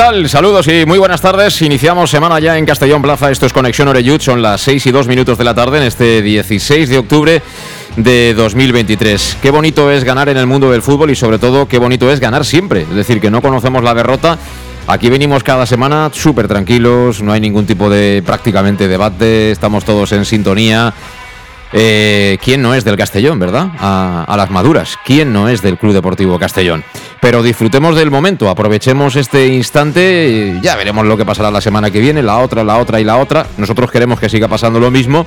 Tal? Saludos y muy buenas tardes. Iniciamos semana ya en Castellón Plaza. Esto es Conexión Oreyud. Son las 6 y 2 minutos de la tarde en este 16 de octubre de 2023. Qué bonito es ganar en el mundo del fútbol y sobre todo qué bonito es ganar siempre. Es decir, que no conocemos la derrota. Aquí venimos cada semana súper tranquilos, no hay ningún tipo de prácticamente debate, estamos todos en sintonía. Eh, ¿Quién no es del Castellón, verdad? A, las maduras. ¿Quién no es del Club Deportivo Castellón? Pero disfrutemos del momento, aprovechemos este instante, ya veremos lo que pasará la semana que viene, la otra, la otra y la otra. Nosotros queremos que siga pasando lo mismo,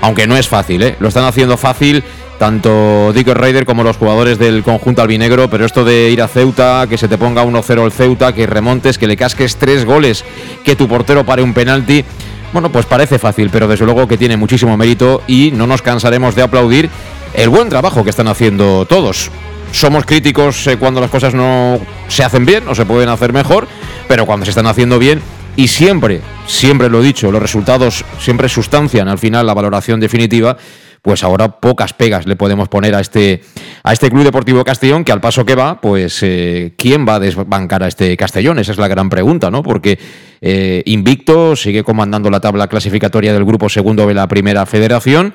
aunque no es fácil, ¿eh? Lo están haciendo fácil tanto Dick Raider como los jugadores del conjunto albinegro, pero esto de ir a Ceuta, que se te ponga 1-0 el Ceuta, que remontes, que le casques tres goles, que tu portero pare un penalti bueno, pues parece fácil, pero desde luego que tiene muchísimo mérito y no nos cansaremos de aplaudir el buen trabajo que están haciendo todos. Somos críticos eh, cuando las cosas no se hacen bien o se pueden hacer mejor, pero cuando se están haciendo bien y siempre, siempre lo he dicho, los resultados siempre sustancian al final la valoración definitiva, pues ahora pocas pegas le podemos poner a este, a este Club Deportivo Castellón, que al paso que va, pues eh, ¿quién va a desbancar a este Castellón? Esa es la gran pregunta, ¿no? Porque eh, invicto, sigue comandando la tabla clasificatoria del grupo segundo de la primera federación.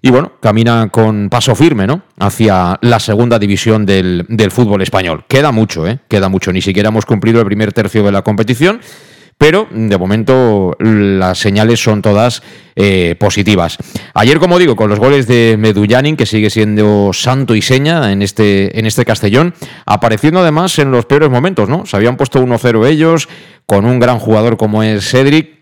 Y bueno, camina con paso firme, ¿no? Hacia la segunda división del, del fútbol español. Queda mucho, ¿eh? Queda mucho. Ni siquiera hemos cumplido el primer tercio de la competición pero de momento las señales son todas eh, positivas. Ayer, como digo, con los goles de Medullanin, que sigue siendo santo y seña en este, en este Castellón, apareciendo además en los peores momentos, ¿no? Se habían puesto 1-0 ellos, con un gran jugador como es Cedric,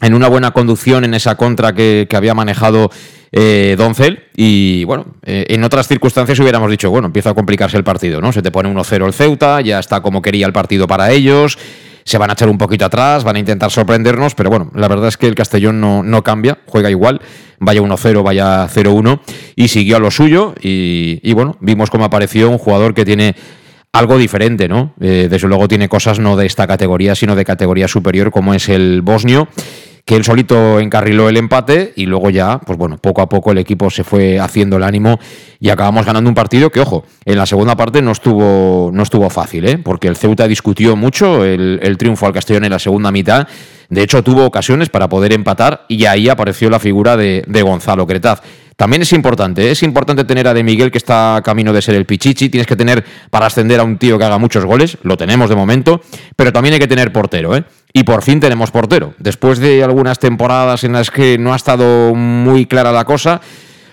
en una buena conducción en esa contra que, había manejado eh, Doncel. Y bueno, eh, en otras circunstancias hubiéramos dicho, bueno, empieza a complicarse el partido, ¿no? Se te pone 1-0 el Ceuta, ya está como quería el partido para ellos se van a echar un poquito atrás, van a intentar sorprendernos, pero bueno, la verdad es que el Castellón no, no cambia, juega igual, vaya 1-0, vaya 0-1, y siguió a lo suyo, y, y, bueno, vimos cómo apareció un jugador que tiene algo diferente, ¿no? Eh, desde luego tiene cosas no de esta categoría, sino de categoría superior, como es el bosnio que él solito encarriló el empate y luego ya, pues bueno, poco a poco el equipo se fue haciendo el ánimo y acabamos ganando un partido que, ojo, en la segunda parte no estuvo, no estuvo fácil, ¿eh? porque el Ceuta discutió mucho el, el triunfo al Castellón en la segunda mitad. De hecho, tuvo ocasiones para poder empatar y ahí apareció la figura de, de Gonzalo Cretaz. También es importante, es importante tener a De Miguel que está camino de ser el Pichichi, tienes que tener para ascender a un tío que haga muchos goles, lo tenemos de momento, pero también hay que tener portero, ¿eh? Y por fin tenemos portero. Después de algunas temporadas en las que no ha estado muy clara la cosa,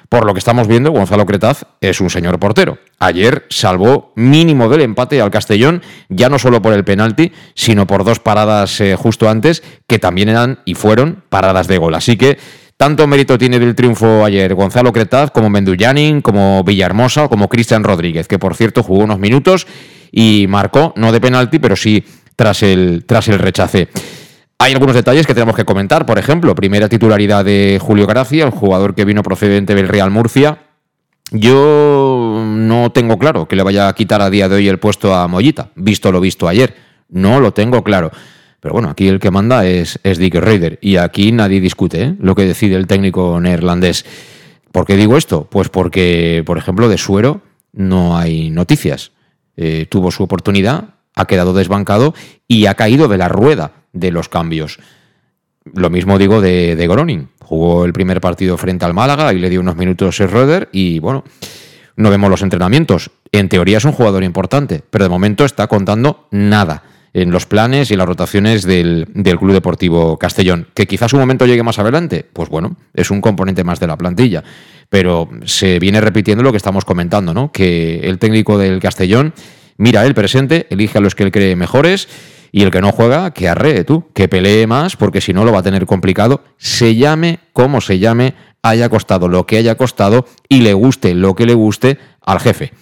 por lo que estamos viendo, Gonzalo Cretaz es un señor portero. Ayer salvó mínimo del empate al Castellón, ya no solo por el penalti, sino por dos paradas eh, justo antes, que también eran y fueron paradas de gol. Así que tanto mérito tiene del triunfo ayer Gonzalo Cretaz como Mendullanin, como Villahermosa como Cristian Rodríguez, que por cierto jugó unos minutos y marcó, no de penalti, pero sí tras el, tras el rechace. Hay algunos detalles que tenemos que comentar. Por ejemplo, primera titularidad de Julio Gracia, el jugador que vino procedente del Real Murcia. Yo no tengo claro que le vaya a quitar a día de hoy el puesto a Mollita, visto lo visto ayer. No lo tengo claro. Pero bueno, aquí el que manda es, es Dick Raider y aquí nadie discute ¿eh? lo que decide el técnico neerlandés. ¿Por qué digo esto? Pues porque, por ejemplo, de Suero no hay noticias. Eh, tuvo su oportunidad, ha quedado desbancado y ha caído de la rueda de los cambios. Lo mismo digo de, de Groning. Jugó el primer partido frente al Málaga y le dio unos minutos Schroeder y bueno, no vemos los entrenamientos. En teoría es un jugador importante, pero de momento está contando nada en los planes y las rotaciones del, Club Deportivo Castellón. Que quizás un momento llegue más adelante, pues bueno, es un componente más de la plantilla. Pero se viene repitiendo lo que estamos comentando, ¿no? Que el técnico del Castellón mira el presente, elige a los que él cree mejores y el que no juega, que arree tú, que pelee más, porque si no lo va a tener complicado, se llame como se llame, haya costado lo que haya costado y le guste lo que le guste al jefe.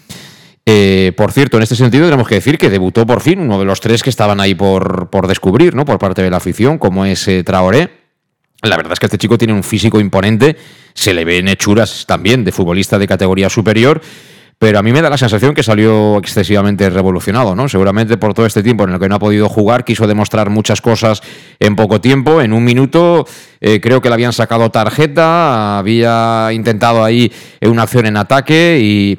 Eh, por cierto, en este sentido tenemos que decir que debutó por fin uno de los tres que estaban ahí por, por descubrir, ¿no? Por parte de la afición, como es eh, Traoré. La verdad es que este chico tiene un físico imponente, se le ven hechuras también de futbolista de categoría superior, pero a mí me da la sensación que salió excesivamente revolucionado, ¿no? Seguramente por todo este tiempo en el que no ha podido jugar, quiso demostrar muchas cosas en poco tiempo, en un minuto, eh, creo que le habían sacado tarjeta, había intentado ahí una acción en ataque y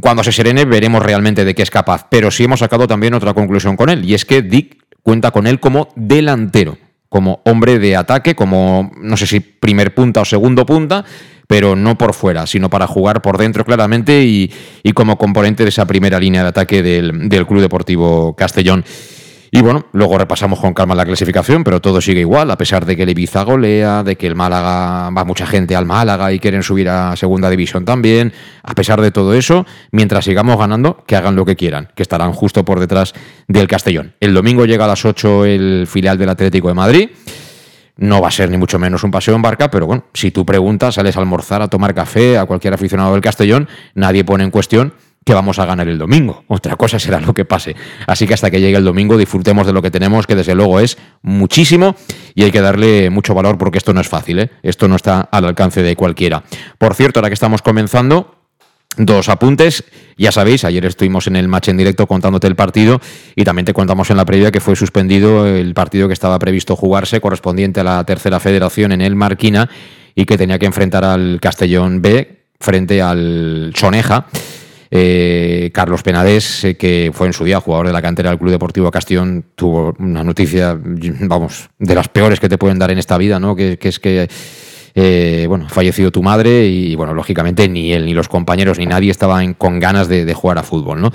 cuando se serene veremos realmente de qué es capaz. Pero sí hemos sacado también otra conclusión con él, y es que Dick cuenta con él como delantero, como hombre de ataque, como no sé si primer punta o segundo punta, pero no por fuera, sino para jugar por dentro claramente y, como componente de esa primera línea de ataque del, del Club Deportivo Castellón. Y bueno, luego repasamos con calma la clasificación, pero todo sigue igual, a pesar de que el Ibiza golea, de que el Málaga va mucha gente al Málaga y quieren subir a segunda división también. A pesar de todo eso, mientras sigamos ganando, que hagan lo que quieran, que estarán justo por detrás del Castellón. El domingo llega a las 8 el filial del Atlético de Madrid. No va a ser ni mucho menos un paseo en barca, pero bueno, si tú preguntas, sales a almorzar, a tomar café, a cualquier aficionado del Castellón, nadie pone en cuestión que vamos a ganar el domingo. Otra cosa será lo que pase. Así que hasta que llegue el domingo disfrutemos de lo que tenemos, que desde luego es muchísimo y hay que darle mucho valor porque esto no es fácil, ¿eh? esto no está al alcance de cualquiera. Por cierto, ahora que estamos comenzando, Dos apuntes, ya sabéis, ayer estuvimos en el match en directo contándote el partido y también te contamos en la previa que fue suspendido el partido que estaba previsto jugarse correspondiente a la tercera federación en el Marquina y que tenía que enfrentar al Castellón B frente al Soneja. Eh, Carlos Penades, eh, que fue en su día jugador de la cantera del Club Deportivo Castellón, tuvo una noticia, vamos, de las peores que te pueden dar en esta vida, ¿no? Que, es que eh, bueno, fallecido tu madre y, bueno, lógicamente ni él, ni los compañeros, ni nadie estaban con ganas de, jugar a fútbol, ¿no?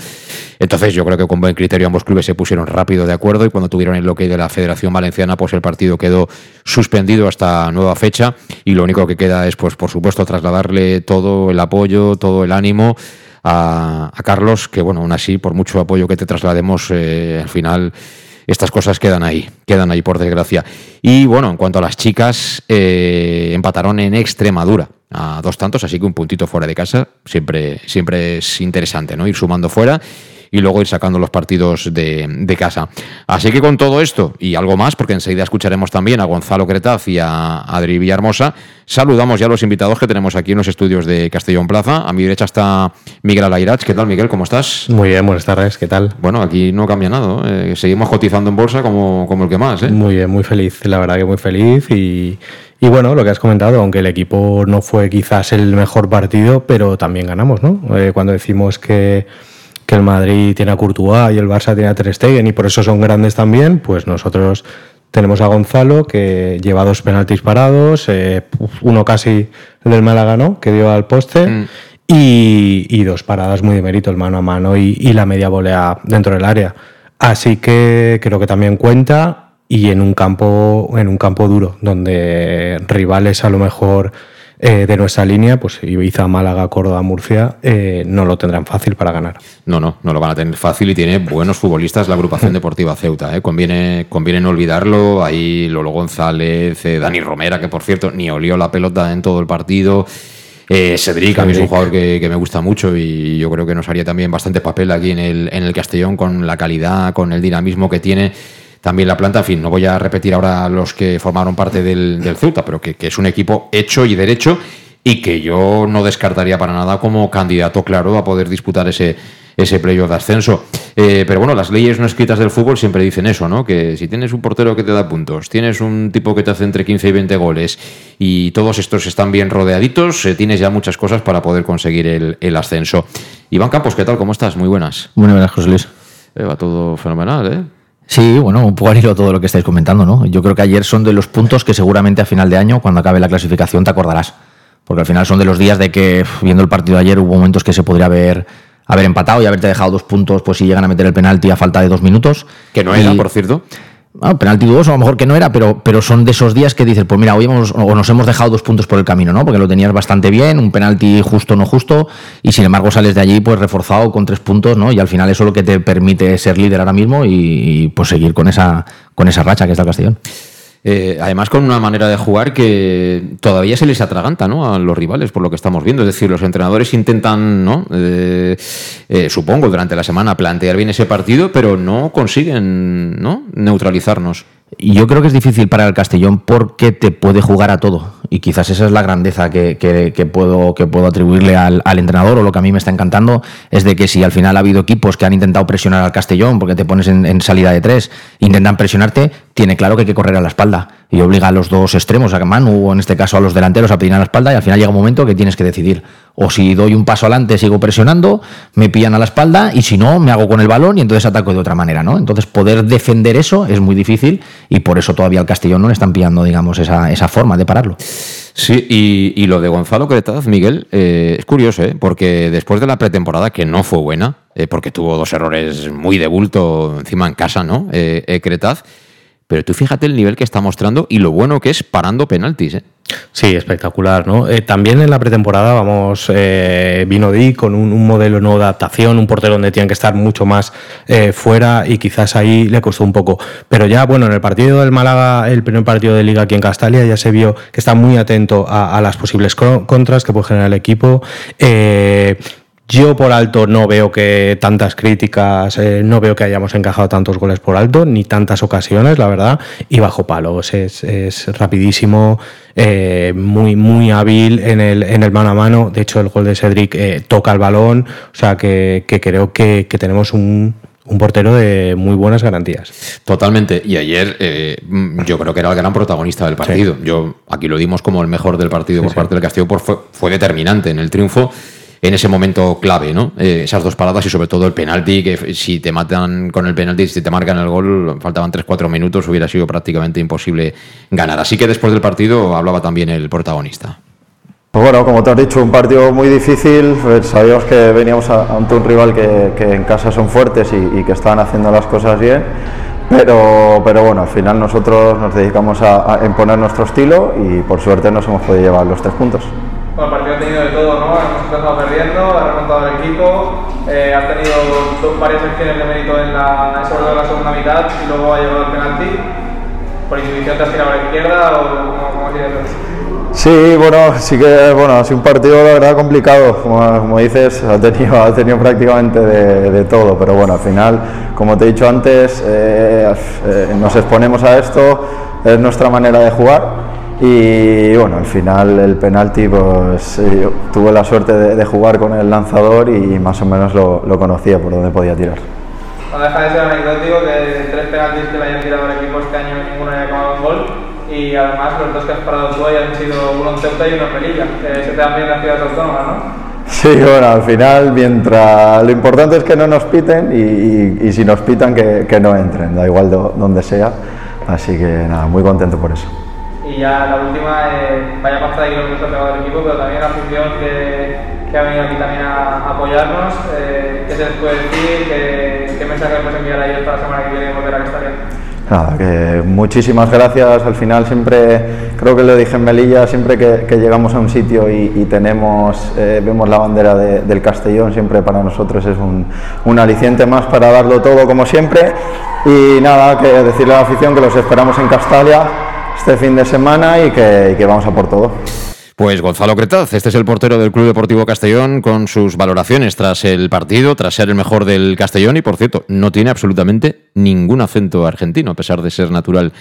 Entonces yo creo que con buen criterio ambos clubes se pusieron rápido de acuerdo y cuando tuvieron el ok de la Federación Valenciana, pues el partido quedó suspendido hasta nueva fecha y lo único que queda es, pues por supuesto, trasladarle todo el apoyo, todo el ánimo a, Carlos, que bueno, aún así, por mucho apoyo que te traslademos, eh, al final estas cosas quedan ahí, quedan ahí por desgracia. Y bueno, en cuanto a las chicas, eh, empataron en Extremadura a dos tantos, así que un puntito fuera de casa siempre, siempre es interesante, ¿no? Ir sumando fuera y luego ir sacando los partidos de, casa. Así que con todo esto y algo más, porque enseguida escucharemos también a Gonzalo Cretaz y a Adri Villahermosa, saludamos ya a los invitados que tenemos aquí en los estudios de Castellón Plaza. A mi derecha está Miguel Alairach. ¿Qué tal, Miguel? ¿Cómo estás? Muy bien, buenas tardes. ¿Qué tal? Bueno, aquí no cambia nada. Eh, seguimos cotizando en bolsa como, como el que más. ¿eh? Muy bien, muy feliz. La verdad que muy feliz y... Y bueno, lo que has comentado, aunque el equipo no fue quizás el mejor partido, pero también ganamos, ¿no? Eh, cuando decimos que, que el Madrid tiene a Courtois y el Barça tiene a Ter Stegen y por eso son grandes también, pues nosotros tenemos a Gonzalo que lleva dos penaltis parados, eh, uno casi del Málaga, ¿no? Que dio al poste. Mm. Y, dos paradas muy de mérito, el mano a mano y, y la media volea dentro del área. Así que creo que también cuenta y en un campo, en un campo duro, donde rivales a lo mejor eh, de nuestra línea, pues Ibiza, Málaga, Córdoba, Murcia, eh, no lo tendrán fácil para ganar. No, no, no lo van a tener fácil y tiene buenos futbolistas la agrupación deportiva Ceuta. ¿eh? Conviene, conviene no olvidarlo. Ahí Lolo González, Dani Romera, que por cierto ni olió la pelota en todo el partido. Cedric, a mí es un jugador que, que, me gusta mucho y yo creo que nos haría también bastante papel aquí en el, en el Castellón con la calidad, con el dinamismo que tiene también la planta. En fin, no voy a repetir ahora los que formaron parte del, del Ceuta, pero que, es un equipo hecho y derecho y que yo no descartaría para nada como candidato claro a poder disputar ese, ese playoff de ascenso. Eh, pero bueno, las leyes no escritas del fútbol siempre dicen eso, ¿no? Que si tienes un portero que te da puntos, tienes un tipo que te hace entre 15 y 20 goles y todos estos están bien rodeaditos, eh, tienes ya muchas cosas para poder conseguir el, el, ascenso. Iván Campos, ¿qué tal? ¿Cómo estás? Muy buenas. Muy buenas, José Luis. Eh, va todo fenomenal, ¿eh? Sí, bueno, un poco al hilo todo lo que estáis comentando, ¿no? Yo creo que ayer son de los puntos que seguramente a final de año, cuando acabe la clasificación, te acordarás. Porque al final son de los días de que, viendo el partido de ayer, hubo momentos que se podría haber, haber empatado y haberte dejado dos puntos, pues si llegan a meter el penalti a falta de dos minutos. Que no era, por cierto. Ah, penalti dudoso, a lo mejor que no era, pero, pero son de esos días que dices, pues mira, hoy hemos, o nos hemos dejado dos puntos por el camino, ¿no? Porque lo tenías bastante bien, un penalti justo no justo, y sin embargo sales de allí pues reforzado con tres puntos, ¿no? Y al final eso es lo que te permite ser líder ahora mismo y, y pues seguir con esa, con esa racha que está el Castellón. Eh, además, con una manera de jugar que todavía se les atraganta ¿no? a los rivales, por lo que estamos viendo. Es decir, los entrenadores intentan, ¿no? Eh, eh, supongo, durante la semana plantear bien ese partido, pero no consiguen ¿no? neutralizarnos. Yo creo que es difícil para el Castellón porque te puede jugar a todo. Y quizás esa es la grandeza que, que, puedo, que puedo atribuirle al, al, entrenador o lo que a mí me está encantando es de que si al final ha habido equipos que han intentado presionar al Castellón porque te pones en, en salida de tres, intentan presionarte, tiene claro que hay que correr a la espalda y obliga a los dos extremos, a Manu o en este caso a los delanteros a pedir a la espalda y al final llega un momento que tienes que decidir. O si doy un paso adelante, sigo presionando, me pillan a la espalda y si no, me hago con el balón y entonces ataco de otra manera, ¿no? Entonces poder defender eso es muy difícil y por eso todavía al Castellón no le están pillando, digamos, esa, esa forma de pararlo. Sí, y, y lo de Gonzalo Cretaz, Miguel, eh, es curioso, ¿eh? porque después de la pretemporada, que no fue buena, eh, porque tuvo dos errores muy de bulto encima en casa, ¿no? Eh, Cretaz, pero tú fíjate el nivel que está mostrando y lo bueno que es parando penaltis. ¿eh? Sí, espectacular, ¿no? Eh, también en la pretemporada, vamos, eh, vino Di con un, modelo de adaptación, un portero donde tienen que estar mucho más eh, fuera y quizás ahí le costó un poco. Pero ya, bueno, en el partido del Málaga, el primer partido de Liga aquí en Castalia, ya se vio que está muy atento a, a las posibles contras que puede generar el equipo. Yo por alto no veo que tantas críticas, eh, no veo que hayamos encajado tantos goles por alto, ni tantas ocasiones, la verdad, y bajo palos. Es, es rapidísimo, eh, muy, muy hábil en el, en el mano a mano. De hecho, el gol de Cedric eh, toca el balón, o sea que, que creo que, que tenemos un, un portero de muy buenas garantías. Totalmente. Y ayer eh, yo creo que era el gran protagonista del partido. Sí. Yo aquí lo dimos como el mejor del partido sí, por sí. parte del Castillo, por, fue, fue determinante en el triunfo en ese momento clave, ¿no? Eh, esas dos paradas y sobre todo el penalti, que si te matan con el penalti, si te marcan el gol, faltaban 3-4 minutos, hubiera sido prácticamente imposible ganar. Así que después del partido hablaba también el protagonista. Pues bueno, como te has dicho, un partido muy difícil. Pues sabíamos que veníamos ante un rival que, en casa son fuertes y, que estaban haciendo las cosas bien. Pero, pero bueno, al final nosotros nos dedicamos a imponer nuestro estilo y por suerte nos hemos podido llevar los tres puntos. Bueno, el partido ha tenido de todo, ¿no? Hemos empezado perdiendo, ha remontado el equipo, eh, ha tenido dos, varias acciones de mérito en la, sobre todo en la segunda mitad y luego ha llegado el penalti. ¿Por intuición te has tirado a la izquierda o cómo, cómo Sí, bueno, sí que bueno, ha sido un partido la verdad complicado, como, como dices, ha tenido, ha tenido prácticamente de, de, todo, pero bueno, al final, como te he dicho antes, eh, eh, nos exponemos a esto, es nuestra manera de jugar y bueno, al final el penalti, pues eh, tuve la suerte de, de, jugar con el lanzador y más o menos lo, lo conocía por dónde podía tirar. No deja de ser anecdótico que tres penaltis que le hayan tirado al equipo este año ninguno haya acabado en gol y además los dos que has parado tú hayan sido uno en Ceuta y uno en Melilla, que se te dan bien las ciudades autónomas, ¿no? Sí, bueno, al final, mientras lo importante es que no nos piten y, y, y si nos pitan que, que, no entren, da igual do, donde sea. Así que nada, muy contento por eso. Y ya la última, eh, vaya pasta de kilómetros ha pegado el equipo, pero también la afición que, que, ha venido aquí también a, apoyarnos. Eh, ¿Qué se les puede decir? ¿Qué, qué mensaje podemos enviar a ellos para la semana que viene y volver a Castalia? Nada, que muchísimas gracias. Al final siempre, creo que lo dije en Melilla, siempre que, que llegamos a un sitio y, tenemos, eh, vemos la bandera de, del Castellón, siempre para nosotros es un, un, aliciente más para darlo todo como siempre. Y nada, que decirle a la afición que los esperamos en Castalia este fin de semana y que, vamos a por todo. Pues Gonzalo Cretaz, este es el portero del Club Deportivo Castellón con sus valoraciones tras el partido, tras ser el mejor del Castellón y por cierto, no tiene absolutamente ningún acento argentino, a pesar de ser natural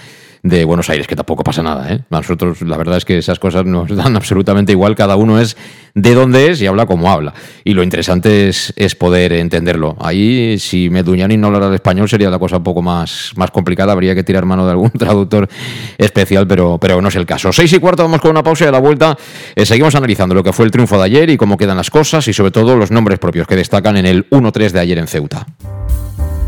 de Buenos Aires, que tampoco pasa nada. ¿eh? Nosotros la verdad es que esas cosas nos dan absolutamente igual, cada uno es de dónde es y habla como habla. Y lo interesante es, es poder entenderlo. Ahí, si Meduñani no hablara el español, sería la cosa un poco más, más complicada, habría que tirar mano de algún traductor especial, pero, pero no es el caso. Seis y cuarto, vamos con una pausa y a la vuelta eh, seguimos analizando lo que fue el triunfo de ayer y cómo quedan las cosas y sobre todo los nombres propios que destacan en el 1-3 de ayer en Ceuta.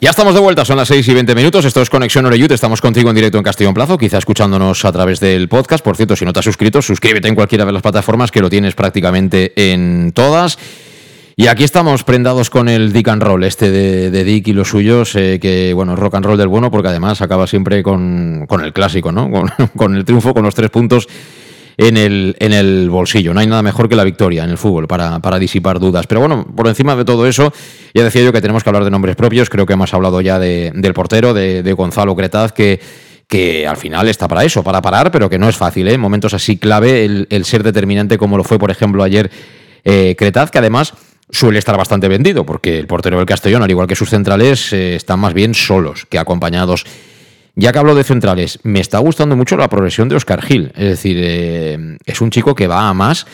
Ya estamos de vuelta, son las 6 y 20 minutos. Esto es Conexión Oreyut. Estamos contigo en directo en Castellón Plazo, quizá escuchándonos a través del podcast. Por cierto, si no te has suscrito, suscríbete en cualquiera de las plataformas que lo tienes prácticamente en todas. Y aquí estamos prendados con el Dick and Roll, este de, Dick y los suyos, que bueno, rock and roll del bueno, porque además acaba siempre con, el clásico, ¿no? Con el triunfo, con los tres puntos en el, en el bolsillo. No hay nada mejor que la victoria en el fútbol para, para disipar dudas. Pero bueno, por encima de todo eso, ya decía yo que tenemos que hablar de nombres propios. Creo que hemos hablado ya de, del portero, de, de Gonzalo Cretaz, que que al final está para eso, para parar, pero que no es fácil, ¿eh? En momentos así clave, el, el ser determinante como lo fue, por ejemplo, ayer eh, Cretaz, que además suele estar bastante vendido, porque el portero del Castellón, al igual que sus centrales, eh, están más bien solos que acompañados. Ya que hablo de centrales, me está gustando mucho la progresión de Oscar Gil. Es decir, eh, es un chico que va a más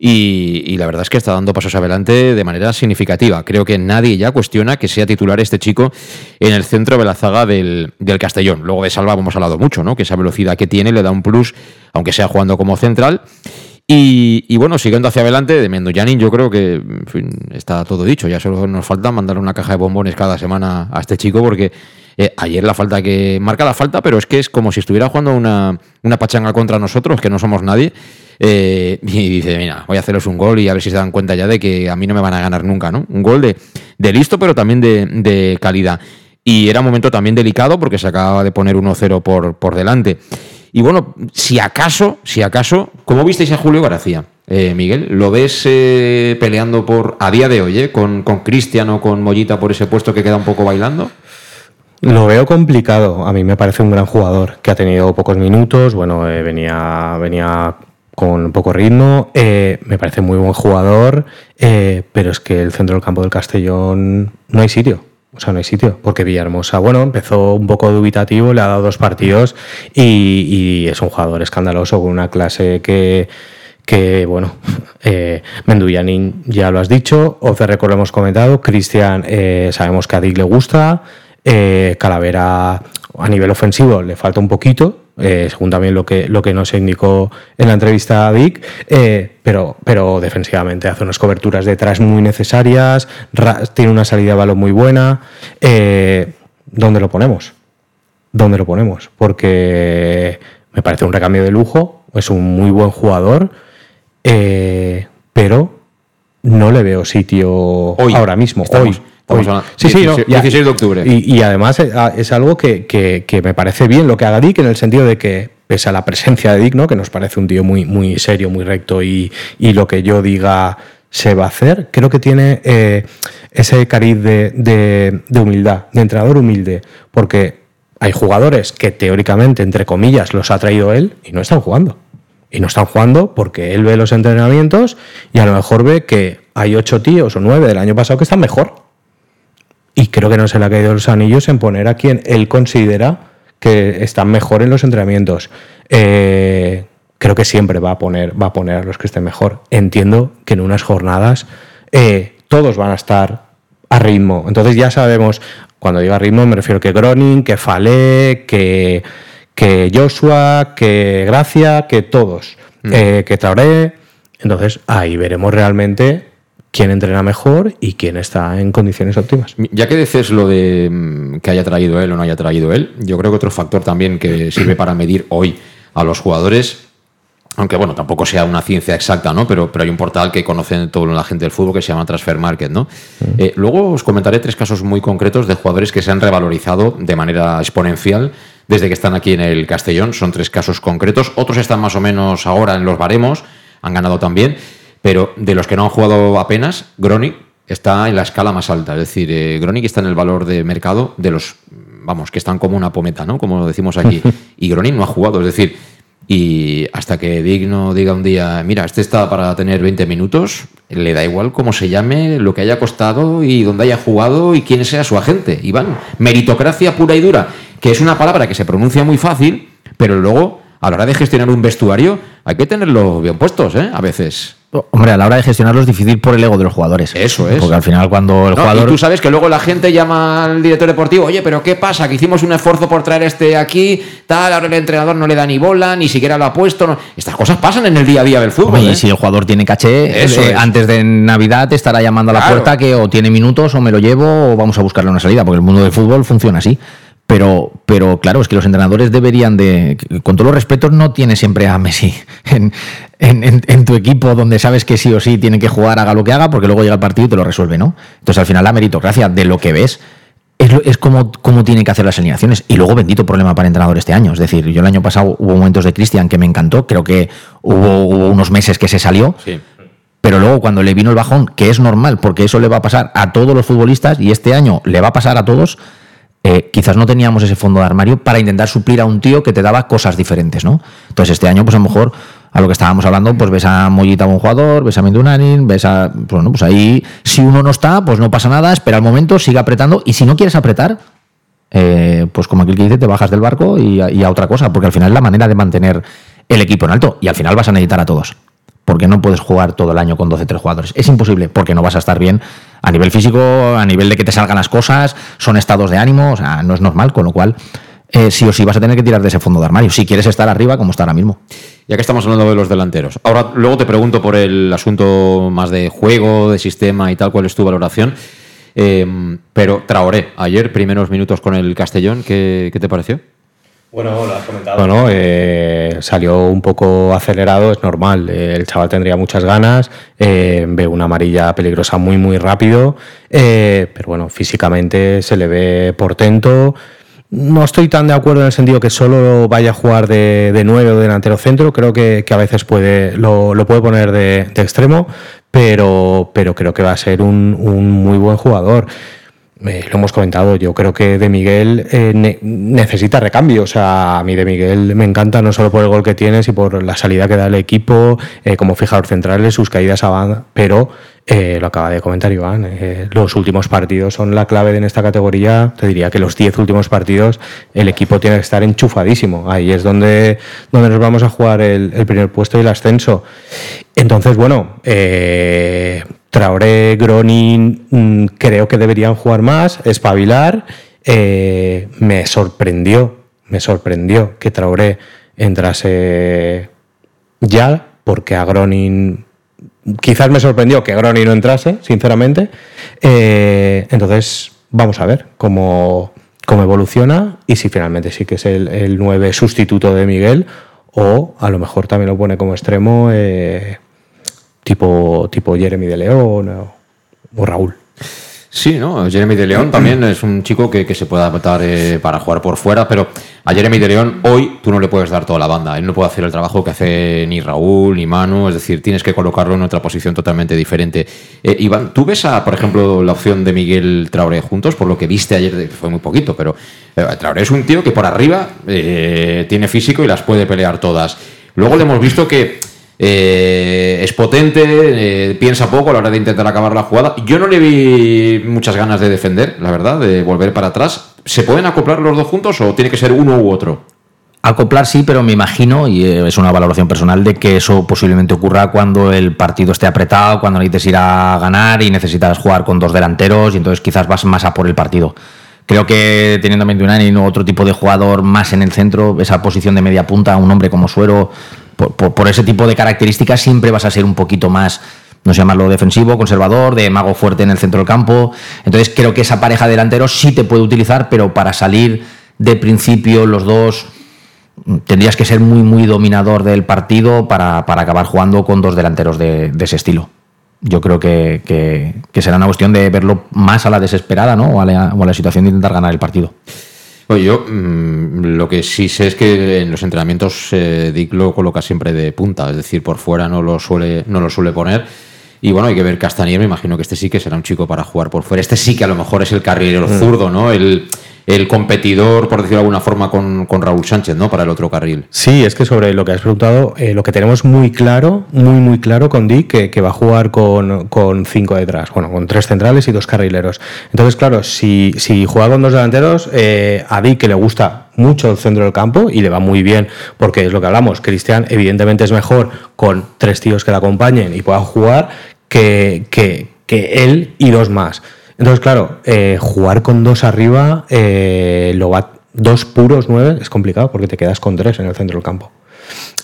y, y, la verdad es que está dando pasos adelante de manera significativa. Creo que nadie ya cuestiona que sea titular este chico en el centro de la zaga del, del Castellón. Luego de Salva hemos hablado mucho, ¿no? Que esa velocidad que tiene le da un plus, aunque sea jugando como central. Y, bueno, siguiendo hacia adelante, de Mendoyanin, yo creo que en fin, está todo dicho. Ya solo nos falta mandar una caja de bombones cada semana a este chico, porque eh, ayer la falta que. marca la falta, pero es que es como si estuviera jugando una, una pachanga contra nosotros, que no somos nadie. Eh, y dice, mira, voy a haceros un gol y a ver si se dan cuenta ya de que a mí no me van a ganar nunca, ¿no? Un gol de, de listo, pero también de, de calidad. Y era un momento también delicado porque se acababa de poner 1-0 por, por delante. Y bueno, si acaso, si acaso, ¿cómo visteis a Julio García? Eh, Miguel, ¿lo ves eh, peleando por a día de hoy, eh, con Cristian o con Mollita por ese puesto que queda un poco bailando? Lo veo complicado. A mí me parece un gran jugador que ha tenido pocos minutos. Bueno, eh, venía, venía con poco ritmo. Eh, me parece muy buen jugador, pero es que el centro del campo del Castellón no hay sitio. O sea, no hay sitio, porque Villahermosa, bueno, empezó un poco dubitativo, le ha dado dos partidos y, es un jugador escandaloso con una clase que, bueno, eh, Menduyanin ya lo has dicho, Record lo hemos comentado, Cristian eh, sabemos que a Dick le gusta, eh, Calavera a nivel ofensivo le falta un poquito, eh, según también lo que, lo que nos indicó en la entrevista a Dick, eh, pero, pero defensivamente hace unas coberturas detrás muy necesarias, tiene una salida de balón muy buena. Eh, ¿Dónde lo ponemos? ¿Dónde lo ponemos? Porque me parece un recambio de lujo, es un muy buen jugador, eh, pero no le veo sitio hoy, ahora mismo, estamos, hoy. Hoy. Sí, sí, no, 16, 16 de octubre. Y, y además es, es algo que, que- que me parece bien lo que haga Dick en el sentido de que, pese a la presencia de Dick, ¿no? que nos parece un tío muy, muy serio, muy recto y, y lo que yo diga se va a hacer, creo que tiene eh, ese cariz de, de- de humildad, de entrenador humilde, porque hay jugadores que teóricamente, entre comillas, los ha traído él y no están jugando. Y no están jugando porque él ve los entrenamientos y a lo mejor ve que hay ocho tíos o nueve del año pasado que están mejor. Y creo que no se le ha caído los anillos en poner a quien él considera que están mejor en los entrenamientos. Eh, creo que siempre va a poner, va a poner a los que estén mejor. Entiendo que en unas jornadas eh, todos van a estar a ritmo. Entonces ya sabemos, cuando digo a ritmo me refiero que Groning, que Falé, que, que Joshua, que Gracia, que todos, Mm. eh, que Traoré. Entonces ahí veremos realmente quién entrena mejor y quién está en condiciones óptimas. Ya que dices lo de mm, que haya traído él o no haya traído él, yo creo que otro factor también que sirve para medir hoy a los jugadores, aunque bueno, tampoco sea una ciencia exacta, ¿no? Pero, pero hay un portal que conoce toda la gente del fútbol que se llama Transfer Market, ¿no? Eh, luego os comentaré tres casos muy concretos de jugadores que se han revalorizado de manera exponencial desde que están aquí en el Castellón. Son tres casos concretos. Otros están más o menos ahora en los baremos, han ganado también. Pero de los que no han jugado apenas, Gronic está en la escala más alta. Es decir, eh, Gronic está en el valor de mercado de los, vamos, que están como una pometa, ¿no? Como decimos aquí. y Gronic no ha jugado. Es decir, y hasta que Digno diga un día, mira, este está para tener 20 minutos, le da igual cómo se llame, lo que haya costado y dónde haya jugado y quién sea su agente. Iván, meritocracia pura y dura, que es una palabra que se pronuncia muy fácil, pero luego a la hora de gestionar un vestuario hay que tenerlo bien puestos, ¿eh? A veces. Hombre, a la hora de gestionarlo es difícil por el ego de los jugadores. Eso es. Porque al final cuando el No, jugador... Y tú sabes que luego la gente llama al director deportivo, oye, pero ¿qué pasa? Que hicimos un esfuerzo por traer este aquí, tal, ahora el entrenador no le da ni bola, ni siquiera lo ha puesto. no- Estas cosas pasan en el día a día del fútbol. Hombre, ¿eh? y si el jugador tiene caché, Eso eh, es. antes de Navidad te estará llamando a la Claro. puerta que o tiene minutos o me lo llevo o vamos a buscarle una salida, porque el mundo del fútbol funciona así. Pero, pero claro, es que los entrenadores deberían de, con todos los respetos, no tiene siempre a Messi en, en- en- en tu equipo donde sabes que sí o sí tiene que jugar, haga lo que haga, porque luego llega el partido y te lo resuelve, ¿no? Entonces al final la meritocracia de lo que ves es, es como, como tiene que hacer las alineaciones. Y luego, bendito problema para el entrenador este año. Es decir, yo el año pasado hubo momentos de Cristian que me encantó. Creo que hubo, hubo unos meses que se salió. Sí. Pero luego, cuando le vino el bajón, que es normal, porque eso le va a pasar a todos los futbolistas y este año le va a pasar a todos, eh, quizás no teníamos ese fondo de armario para intentar suplir a un tío que te daba cosas diferentes, ¿no? Entonces, este año, pues a lo mejor, a lo que estábamos hablando, pues ves a Mollita buen jugador, ves a Mendunanin, ves a. Bueno, pues ahí, si uno no está, pues no pasa nada, espera el momento, sigue apretando, y si no quieres apretar, eh, pues como aquel que dice, te bajas del barco y a, y a otra cosa, porque al final es la manera de mantener el equipo en alto, y al final vas a necesitar a todos porque no puedes jugar todo el año con 12-3 jugadores. Es imposible, porque no vas a estar bien a nivel físico, a nivel de que te salgan las cosas, son estados de ánimo, o sea, no es normal, con lo cual eh, sí o sí vas a tener que tirar de ese fondo de armario, si quieres estar arriba como está ahora mismo. Ya que estamos hablando de los delanteros. Ahora, luego te pregunto por el asunto más de juego, de sistema y tal, cuál es tu valoración. Eh, pero Traoré, ayer, primeros minutos con el Castellón, ¿qué, qué te pareció? Bueno, lo has comentado, ¿no? Eh, salió un poco acelerado, es normal. eh, el chaval tendría muchas ganas, eh, ve una amarilla peligrosa muy, muy rápido, eh, pero bueno, físicamente se le ve portento. No estoy tan de acuerdo en el sentido que solo vaya a jugar de, de 9 o de delantero centro, creo que, a veces puede, lo, lo puede poner de, extremo, pero, pero creo que va a ser un muy buen jugador. Eh, lo hemos comentado, yo creo que De Miguel eh, ne- necesita recambio. O sea, a mí De Miguel me encanta no solo por el gol que tiene, sino por la salida que da el equipo, eh, como fijador central, sus caídas a banda. Pero eh, lo acaba de comentar Iván, eh, los últimos partidos son la clave en esta categoría. Te diría que los 10 últimos partidos el equipo tiene que estar enchufadísimo. Ahí es donde, donde nos vamos a jugar el, el primer puesto y el ascenso. Entonces, bueno, eh, Traoré, Gronin, mm, creo que deberían jugar más, espabilar. Eh, me sorprendió, me sorprendió que Traoré entrase ya, porque a Gronin quizás me sorprendió que Gronin no entrase, sinceramente. Eh, entonces, vamos a ver cómo, cómo evoluciona y si finalmente sí que es el, el 9 sustituto de Miguel o a lo mejor también lo pone como extremo eh, tipo, tipo Jeremy de León o, Raúl. Sí, ¿no? Jeremy de León también es un chico que, que se puede adaptar eh, para jugar por fuera, pero a Jeremy de León hoy tú no le puedes dar toda la banda. Él no puede hacer el trabajo que hace ni Raúl ni Manu, es decir, tienes que colocarlo en otra posición totalmente diferente. Eh, Iván, ¿tú ves a, por ejemplo, la opción de Miguel Traoré juntos? Por lo que viste ayer, fue muy poquito, pero eh, Traoré es un tío que por arriba eh, tiene físico y las puede pelear todas. Luego le hemos visto que eh, es potente, eh, piensa poco a la hora de intentar acabar la jugada. Yo no le vi muchas ganas de defender, la verdad, de volver para atrás. ¿Se pueden acoplar los dos juntos o tiene que ser uno u otro? Acoplar sí, pero me imagino, y eh, es una valoración personal, de que eso posiblemente ocurra cuando el partido esté apretado, cuando necesites ir a ganar y necesitas jugar con dos delanteros, y entonces quizás vas más a por el partido. Creo que teniendo a Mendunanin o otro tipo de jugador más en el centro, esa posición de media punta, un hombre como Suero, por, por- ese tipo de características siempre vas a ser un poquito más, no sé llamarlo defensivo, conservador, de mago fuerte en el centro del campo. Entonces creo que esa pareja de delanteros sí te puede utilizar, pero para salir de principio los dos tendrías que ser muy, muy dominador del partido para, para acabar jugando con dos delanteros de, de ese estilo. Yo creo que, que- que será una cuestión de verlo más a la desesperada, ¿no? O a la, o a la situación de intentar ganar el partido. Oye, yo mm, lo que sí sé es que en los entrenamientos eh, Dick lo coloca siempre de punta, es decir, por fuera no lo suele, no lo suele poner. Y bueno, hay que ver Castañer, me imagino que este sí que será un chico para jugar por fuera. Este sí que a lo mejor es el carrilero Mm. zurdo, ¿no? El, el competidor, por decirlo de alguna forma, con, con Raúl Sánchez, ¿no? Para el otro carril. Sí, es que sobre lo que has preguntado, eh, lo que tenemos muy claro, muy, muy claro con Dick, que, va a jugar con, con cinco detrás, bueno, con tres centrales y dos carrileros. Entonces, claro, si, si juega con dos delanteros, eh, a Dick, que le gusta mucho el centro del campo y le va muy bien, porque es lo que hablamos. Cristian, evidentemente, es mejor con tres tíos que le acompañen y puedan jugar que, que, que él y dos más. Entonces, claro, eh, jugar con dos arriba, eh, lo va, dos puros nueve es complicado porque te quedas con tres en el centro del campo.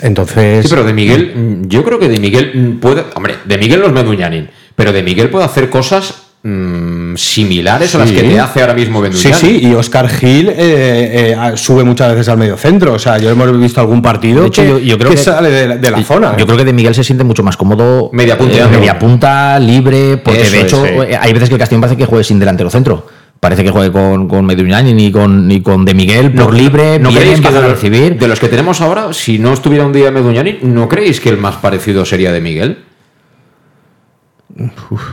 Entonces. Sí, pero de Miguel, mm, yo creo que de Miguel puede. Hombre, de Miguel no es Meduñanin, pero de Miguel puede hacer cosas mm, similares a las que te hace ahora mismo Sí, Meduñanin. sí, y Oscar Gil eh, eh, sube muchas veces al medio centro. O sea, yo hemos visto algún partido De hecho, que, yo, yo creo que que, sale de, la- de la Sí, zona. Yo creo que de Miguel se siente mucho más cómodo Media punta. eh, media punta, libre, porque Eso de es, hecho sí. eh, hay veces que el Castellón parece que juegue sin delantero centro. Parece que juegue con, con Meduñani ni con, ni con De Miguel por libre, ¿No vienen, creéis que de a los, recibir. de los que tenemos ahora, si no estuviera un día Meduñanin, ¿no creéis que el más parecido sería de Miguel?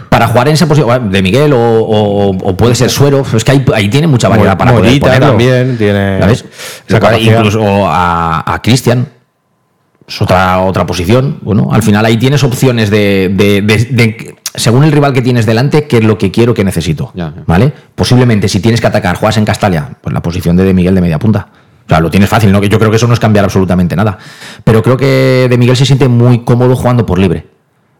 Para jugar en esa posición, de Miguel o, o- o puede ser Suero, es que ahí, ahí tiene mucha variedad para poder ponerlo. también tiene. Incluso a, a Cristian. Es otra, otra posición. Bueno, al final ahí tienes opciones de, de- de- de- según el rival que tienes delante, qué es lo que quiero, qué necesito. Ya, ya. ¿Vale? Posiblemente si tienes que atacar, juegas en Castalia, pues la posición de De Miguel de media punta. O sea, lo tienes fácil, ¿no? Que yo creo que eso no es cambiar absolutamente nada. Pero creo que De Miguel se siente muy cómodo jugando por libre.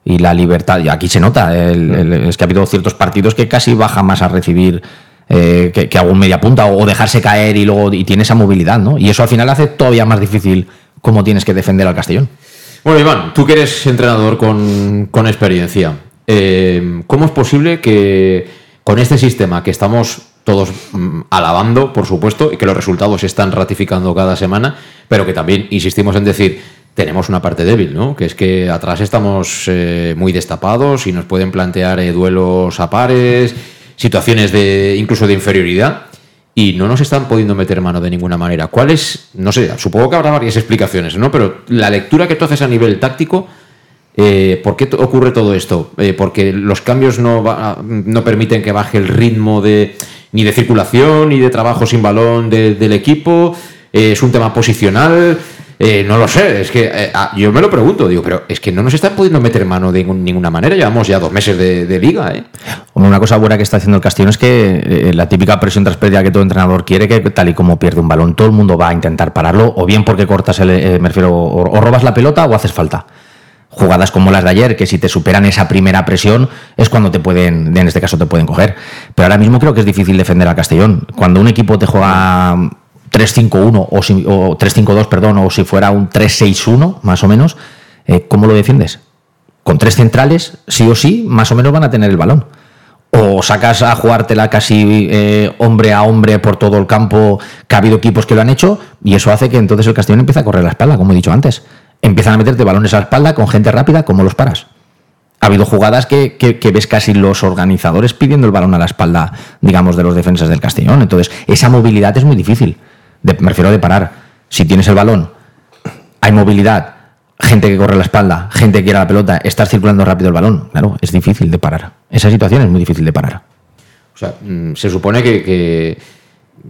Y la libertad, y aquí se nota, el- el- es que ha habido ciertos partidos que casi baja más a recibir eh, que, que algún media punta o, o dejarse caer y luego y tiene esa movilidad, ¿no? Y eso al final hace todavía más difícil cómo tienes que defender al Castellón. Bueno, Iván, tú que eres entrenador con, con experiencia, eh, ¿cómo es posible que con este sistema que estamos todos mm, alabando, por supuesto, y que los resultados se están ratificando cada semana, pero que también insistimos en decir, tenemos una parte débil, ¿no? Que es que atrás estamos eh, muy destapados y nos pueden plantear eh, duelos a pares, situaciones de incluso de inferioridad y no nos están pudiendo meter mano de ninguna manera. ¿Cuál es? No sé, supongo que habrá varias explicaciones, ¿no? Pero la lectura que tú haces a nivel táctico, eh, ¿por qué ocurre todo esto? Eh, porque los cambios no, va- no permiten que baje el ritmo de ni de circulación ni de trabajo sin balón de- del equipo. Eh, es un tema posicional. Eh, no lo sé, es que eh, ah, yo me lo pregunto, digo, pero es que no nos están pudiendo meter mano de ninguna manera. Llevamos ya dos meses de, liga, ¿eh? Una cosa buena que está haciendo el Castellón es que eh, la típica presión tras pérdida que todo entrenador quiere, que tal y como pierde un balón, todo el mundo va a intentar pararlo, o bien porque cortas el, eh, me refiero, o, o robas la pelota o haces falta. Jugadas como las de ayer, que si te superan esa primera presión, es cuando te pueden, en este caso te pueden coger. Pero ahora mismo creo que es difícil defender al Castellón. Cuando un equipo te juega 3-5-1 o, si- o 3-5-2, perdón, o si fuera un 3-6-1, más o menos, eh, ¿cómo lo defiendes? con tres centrales, sí o sí, más o menos van a tener el balón. O sacas a jugártela casi eh, hombre a hombre por todo el campo, que ha habido equipos que lo han hecho, y eso hace que entonces el Castellón empiece a correr la espalda, como he dicho antes. Empiezan a meterte balones a la espalda con gente rápida, como los paras. Ha habido jugadas que, que- que ves casi los organizadores pidiendo el balón a la espalda, digamos, de los defensas del Castellón. Entonces, esa movilidad es muy difícil. De- me refiero de parar. Si tienes el balón, hay movilidad, gente que corre la espalda, gente que quiere la pelota, estás circulando rápido el balón. Claro, es difícil de parar. Esa situación es muy difícil de parar. O sea, mm, se supone que, que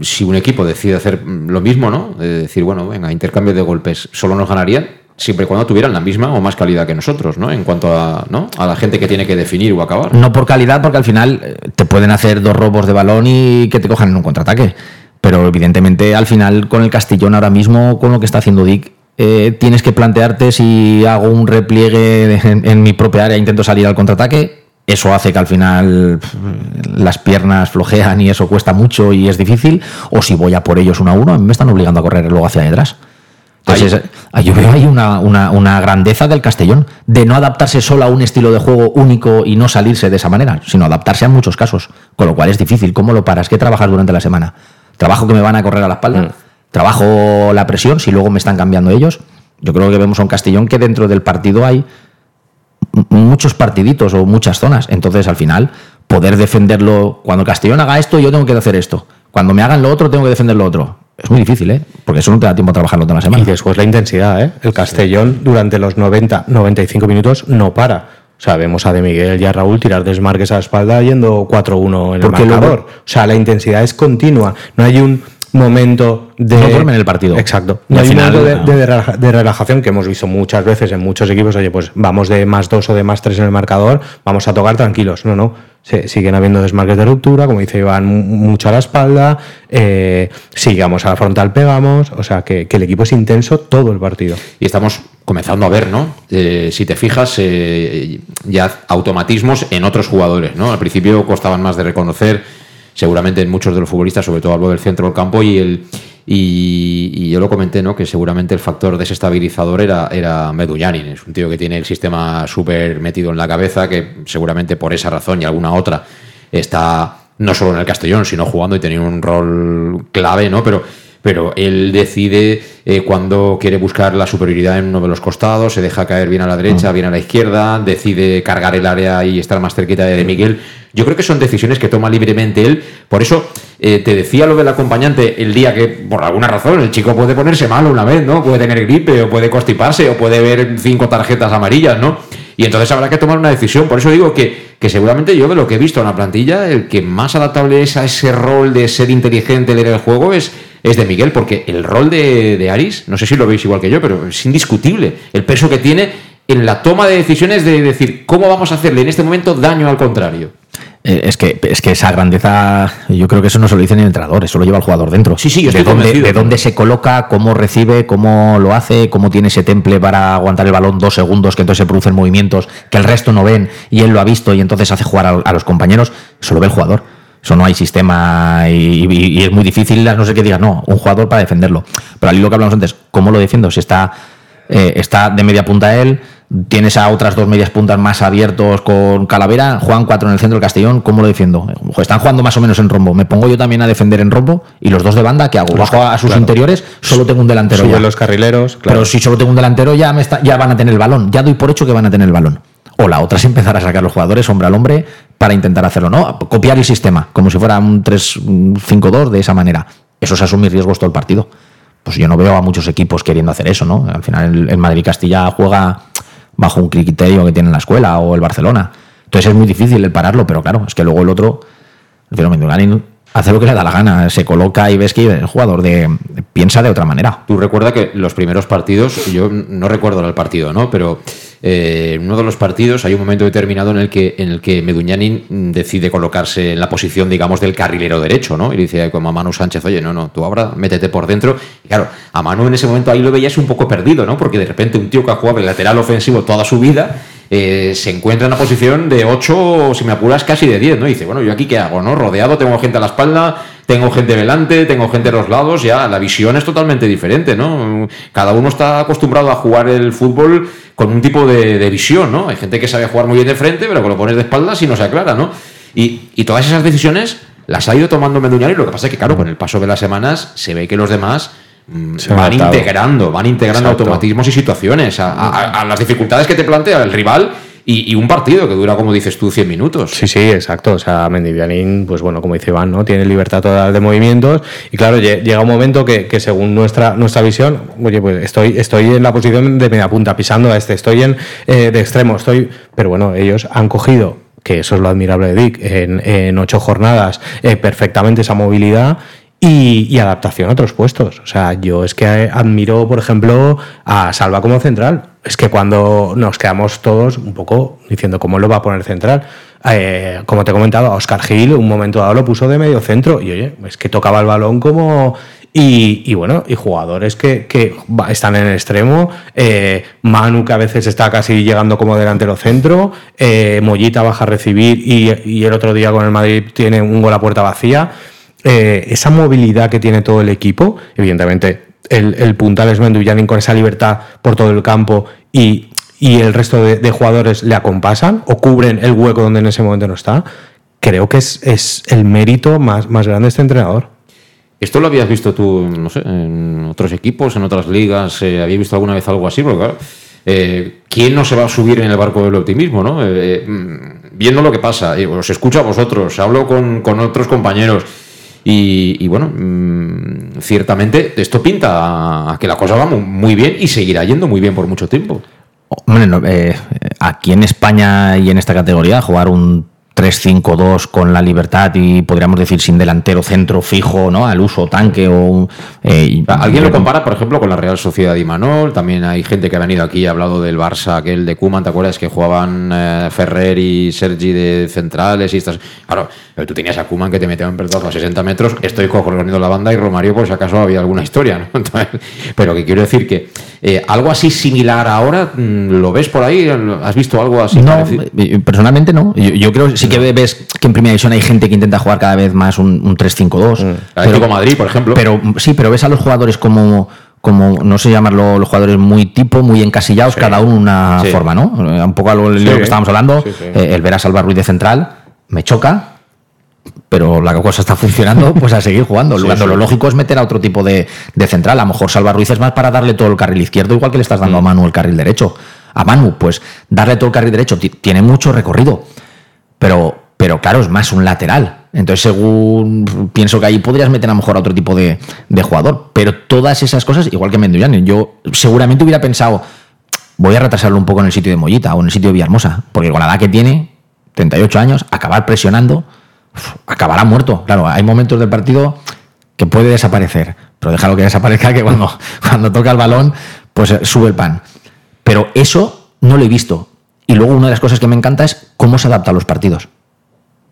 si un equipo decide hacer mm, lo mismo, ¿no? De decir, bueno, venga, intercambio de golpes, solo nos ganarían siempre y cuando tuvieran la misma o más calidad que nosotros, ¿no? En cuanto a, ¿no? a la gente que tiene que definir o acabar. No por calidad, porque al final eh, te pueden hacer dos robos de balón y que te cojan en un contraataque. Pero evidentemente al final con el Castillón ahora mismo, con lo que está haciendo Dick, eh, tienes que plantearte si hago un repliegue en, en mi propia área, intento salir al contraataque. Eso hace que al final pff, las piernas flojean y eso cuesta mucho y es difícil. O si voy a por ellos uno a uno, a mí me están obligando a correr luego hacia detrás. Entonces, es- ah, yo veo ahí una, una- una grandeza del Castellón, de no adaptarse solo a un estilo de juego único y no salirse de esa manera, sino adaptarse a muchos casos, con lo cual es difícil. ¿Cómo lo paras? ¿Qué trabajas durante la semana? ¿Trabajo que me van a correr a la espalda? ¿Trabajo la presión si luego me están cambiando ellos? Yo creo que vemos a un Castellón que dentro del partido hay muchos partiditos o muchas zonas. Entonces, al final, poder defenderlo, cuando el Castellón haga esto, yo tengo que hacer esto. Cuando me hagan lo otro, tengo que defender lo otro. Es muy difícil, ¿eh? Porque eso no te da tiempo a trabajarlo toda la semana. Y después la intensidad, ¿eh? El Castellón durante los 90, 95 minutos no para. O sea, vemos a De Miguel y a Raúl tirar desmarques a la espalda yendo 4-1 en Porque el luego- marcador. O sea, la intensidad es continua. No hay un momento de... No duermen el partido. Exacto. No hay un momento de, no. de relaja- de relajación que hemos visto muchas veces en muchos equipos. Oye, pues vamos de más dos o de más tres en el marcador, vamos a tocar tranquilos. No, no. se, siguen habiendo desmarques de ruptura, como dice Iván, mucho a la espalda, eh, sigamos a la frontal, pegamos, o sea que, el equipo es intenso todo el partido. Y estamos comenzando a ver, ¿no? Eh, si te fijas, eh, ya automatismos en otros jugadores, ¿no? Al principio costaban más de reconocer, seguramente en muchos de los futbolistas, sobre todo hablo del centro del campo y el y, yo lo comenté, ¿no? Que seguramente el factor desestabilizador era, era Medullanin. Es un tío que tiene el sistema súper metido en la cabeza, que seguramente por esa razón y alguna otra está no solo en el Castellón, sino jugando y teniendo un rol clave, ¿no? Pero, pero él decide eh, cuando quiere buscar la superioridad en uno de los costados, se deja caer bien a la derecha, bien a la izquierda, decide cargar el área y estar más cerquita de Miguel. Yo creo que son decisiones que toma libremente él. Por eso eh, te decía lo del acompañante el día que, por alguna razón, el chico puede ponerse malo una vez, ¿no? Puede tener gripe, o puede constiparse, o puede ver cinco tarjetas amarillas, ¿no? Y entonces habrá que tomar una decisión. Por eso digo que, que seguramente yo de lo que he visto en la plantilla, el que más adaptable es a ese rol de ser inteligente, leer el juego, es, es de Miguel, porque el rol de, de Aris, no sé si lo veis igual que yo, pero es indiscutible. El peso que tiene en la toma de decisiones de decir cómo vamos a hacerle en este momento daño al contrario. Eh, es que, es que esa grandeza, yo creo que eso no se lo dice ni el entrenador, eso lo lleva el jugador dentro. Sí, sí, de dónde, de dónde se coloca, cómo recibe, cómo lo hace, cómo tiene ese temple para aguantar el balón dos segundos, que entonces se producen movimientos que el resto no ven y él lo ha visto y entonces hace jugar a, los compañeros. Eso lo ve el jugador. Eso no hay sistema y, es muy difícil, no sé qué diga, no, un jugador para defenderlo. Pero al hilo que hablamos antes, ¿cómo lo defiendo? Si está, eh, está de media punta él, Tienes a otras dos medias puntas más abiertos con Calavera, juegan cuatro en el centro del Castellón, ¿cómo lo defiendo? Están jugando más o menos en rombo. Me pongo yo también a defender en rombo y los dos de banda, ¿qué hago? Bajo a sus interiores, solo tengo un delantero Suben los carrileros, Pero si solo tengo un delantero, ya, me ya van a tener el balón. Ya doy por hecho que van a tener el balón. O la otra es empezar a sacar los jugadores hombre al hombre para intentar hacerlo, ¿no? Copiar el sistema, como si fuera un 3-5-2 de esa manera. Eso es asumir riesgos todo el partido. Pues yo no veo a muchos equipos queriendo hacer eso, ¿no? Al final el Madrid-Castilla juega bajo un criterio que tiene la escuela o el Barcelona. Entonces es muy difícil el pararlo, pero claro, es que luego el otro, el fenómeno hace lo que le da la gana, se coloca y ves que el jugador de, piensa de otra manera. Tú recuerda que los primeros partidos, yo no recuerdo el partido, ¿no? Pero eh, en uno de los partidos hay un momento determinado en el que en Meduñanin decide colocarse en la posición, digamos, del carrilero derecho, ¿no? Y dice como a Manu Sánchez, oye, no, no, tú ahora métete por dentro. Y claro, a Manu en ese momento ahí lo veías un poco perdido, ¿no? Porque de repente un tío que ha jugado el lateral ofensivo toda su vida eh, se encuentra en una posición de 8, si me apuras, casi de 10, ¿no? Y dice, bueno, ¿yo aquí qué hago, no? Rodeado, tengo gente a la espalda, tengo gente delante, tengo gente a los lados, ya la visión es totalmente diferente, ¿no? Cada uno está acostumbrado a jugar el fútbol con un tipo de, visión, ¿no? Hay gente que sabe jugar muy bien de frente, pero que lo pones de espaldas y no se aclara, ¿no? Y, todas esas decisiones las ha ido tomando Meduñari, lo que pasa es que, claro, con el paso de las semanas se ve que los demás mm, van integrando, van integrando automatismos y situaciones a, las dificultades que te plantea el rival y, un partido que dura, como dices tú, 100 minutos. Sí, sí, exacto. O sea, Mendivianín, pues bueno, como dice Iván, ¿no? Tiene libertad total de movimientos. Y claro, llega un momento que, según nuestra, nuestra visión, oye, pues estoy, estoy en la posición de media punta, pisando a este, estoy en eh, de extremo, estoy. Pero bueno, ellos han cogido que eso es lo admirable de Dick, en, ocho jornadas eh, perfectamente esa movilidad y, adaptación a otros puestos. O sea, yo es que admiro, por ejemplo, a Salva como central. Es que cuando nos quedamos todos un poco diciendo cómo lo va a poner central, eh, como te he comentado, a Oscar Gil un momento dado lo puso de medio centro y oye, es que tocaba el balón como... Y, bueno, y jugadores que, están en el extremo, eh, Manu que a veces está casi llegando como delantero centro, eh, Mollita baja a recibir y, y el otro día con el Madrid tiene un gol a puerta vacía. Eh, esa movilidad que tiene todo el equipo, evidentemente el, puntal es Menduyanin con esa libertad por todo el campo y, el resto de, jugadores le acompasan o cubren el hueco donde en ese momento no está, creo que es, es el mérito más, más grande de este entrenador. ¿Esto lo habías visto tú, no sé, en otros equipos, en otras ligas? Eh, ¿Habías visto alguna vez algo así? Porque claro, eh, ¿quién no se va a subir en el barco del optimismo? ¿no? Mm, viendo lo que pasa, os escucho a vosotros, hablo con, con otros compañeros. Y, bueno, mm, ciertamente esto pinta que la cosa va muy bien y seguirá yendo muy bien por mucho tiempo. Hombre, eh, aquí en España y en esta categoría jugar un 3-5-2 con la libertad y podríamos decir sin delantero centro fijo, ¿no? Al uso tanque o... Eh, ¿Alguien lo compara, por ejemplo, con la Real Sociedad y Manol? También hay gente que ha venido aquí y ha hablado del Barça, aquel de Kuman, ¿te acuerdas? Que jugaban eh, Ferrer y Sergi de centrales y estas... Claro, pero tú tenías a Kuman que te metía en pelotazo a 60 metros, estoy corriendo la banda y Romario por si acaso había alguna historia, ¿no? pero que quiero decir que eh, algo así similar ahora, mm, ¿lo ves por ahí? ¿Has visto algo así? No, personalmente no. Yo, creo sí que ves que en primera división hay gente que intenta jugar cada vez más un, 3-5-2. Mm. Madrid, por ejemplo. Pero sí, pero ves a los jugadores como como no sé llamarlo los jugadores muy tipo, muy encasillados, cada uno una forma, ¿no? Eh, un poco a lo, que estábamos hablando, eh, el ver a Salva Ruiz de central me choca, pero la cosa está funcionando, pues a seguir jugando. lo lógico es meter a otro tipo de, central. A lo mejor Salva Ruiz es más para darle todo el carril izquierdo, igual que le estás dando a mm. Manu el carril derecho. A Manu, pues darle todo el carril derecho tiene mucho recorrido, pero, pero claro, es más un lateral. Entonces, según pienso que ahí podrías meter a lo mejor a otro tipo de, jugador. Pero todas esas cosas, igual que Mendoyan, yo seguramente hubiera pensado, voy a retrasarlo un poco en el sitio de Mollita o en el sitio de Villahermosa, porque con la edad que tiene, 38 años, acabar presionando acabará muerto. Claro, hay momentos del partido que puede desaparecer, pero déjalo que desaparezca, que cuando, cuando toca el balón, pues eh, sube el pan. Pero eso no lo he visto. Y luego una de las cosas que me encanta es cómo se adapta a los partidos.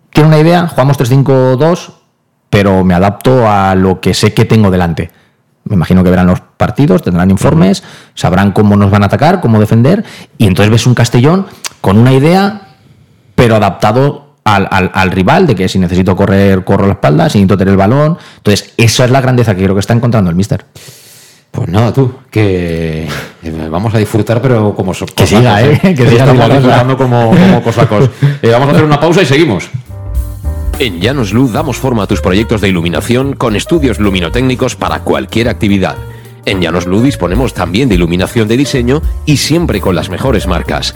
Tiene una idea, jugamos 3-5-2, pero me adapto a lo que sé que tengo delante. Me imagino que verán los partidos, tendrán informes, sabrán cómo nos van a atacar, cómo defender, y entonces ves un Castellón con una idea, pero adaptado al, rival, de que si necesito correr, corro la espalda, si necesito tener el balón. Entonces, esa es la grandeza que creo que está encontrando el Mister. Pues nada, tú, que eh, vamos a disfrutar, pero como Que siga, ¿eh? ¿eh? Que siga disfrutando como, como cosacos. Eh, vamos a hacer una pausa y seguimos. En Llanos Luz damos forma a tus proyectos de iluminación con estudios luminotécnicos para cualquier actividad. En Llanos Luz disponemos también de iluminación de diseño y siempre con las mejores marcas.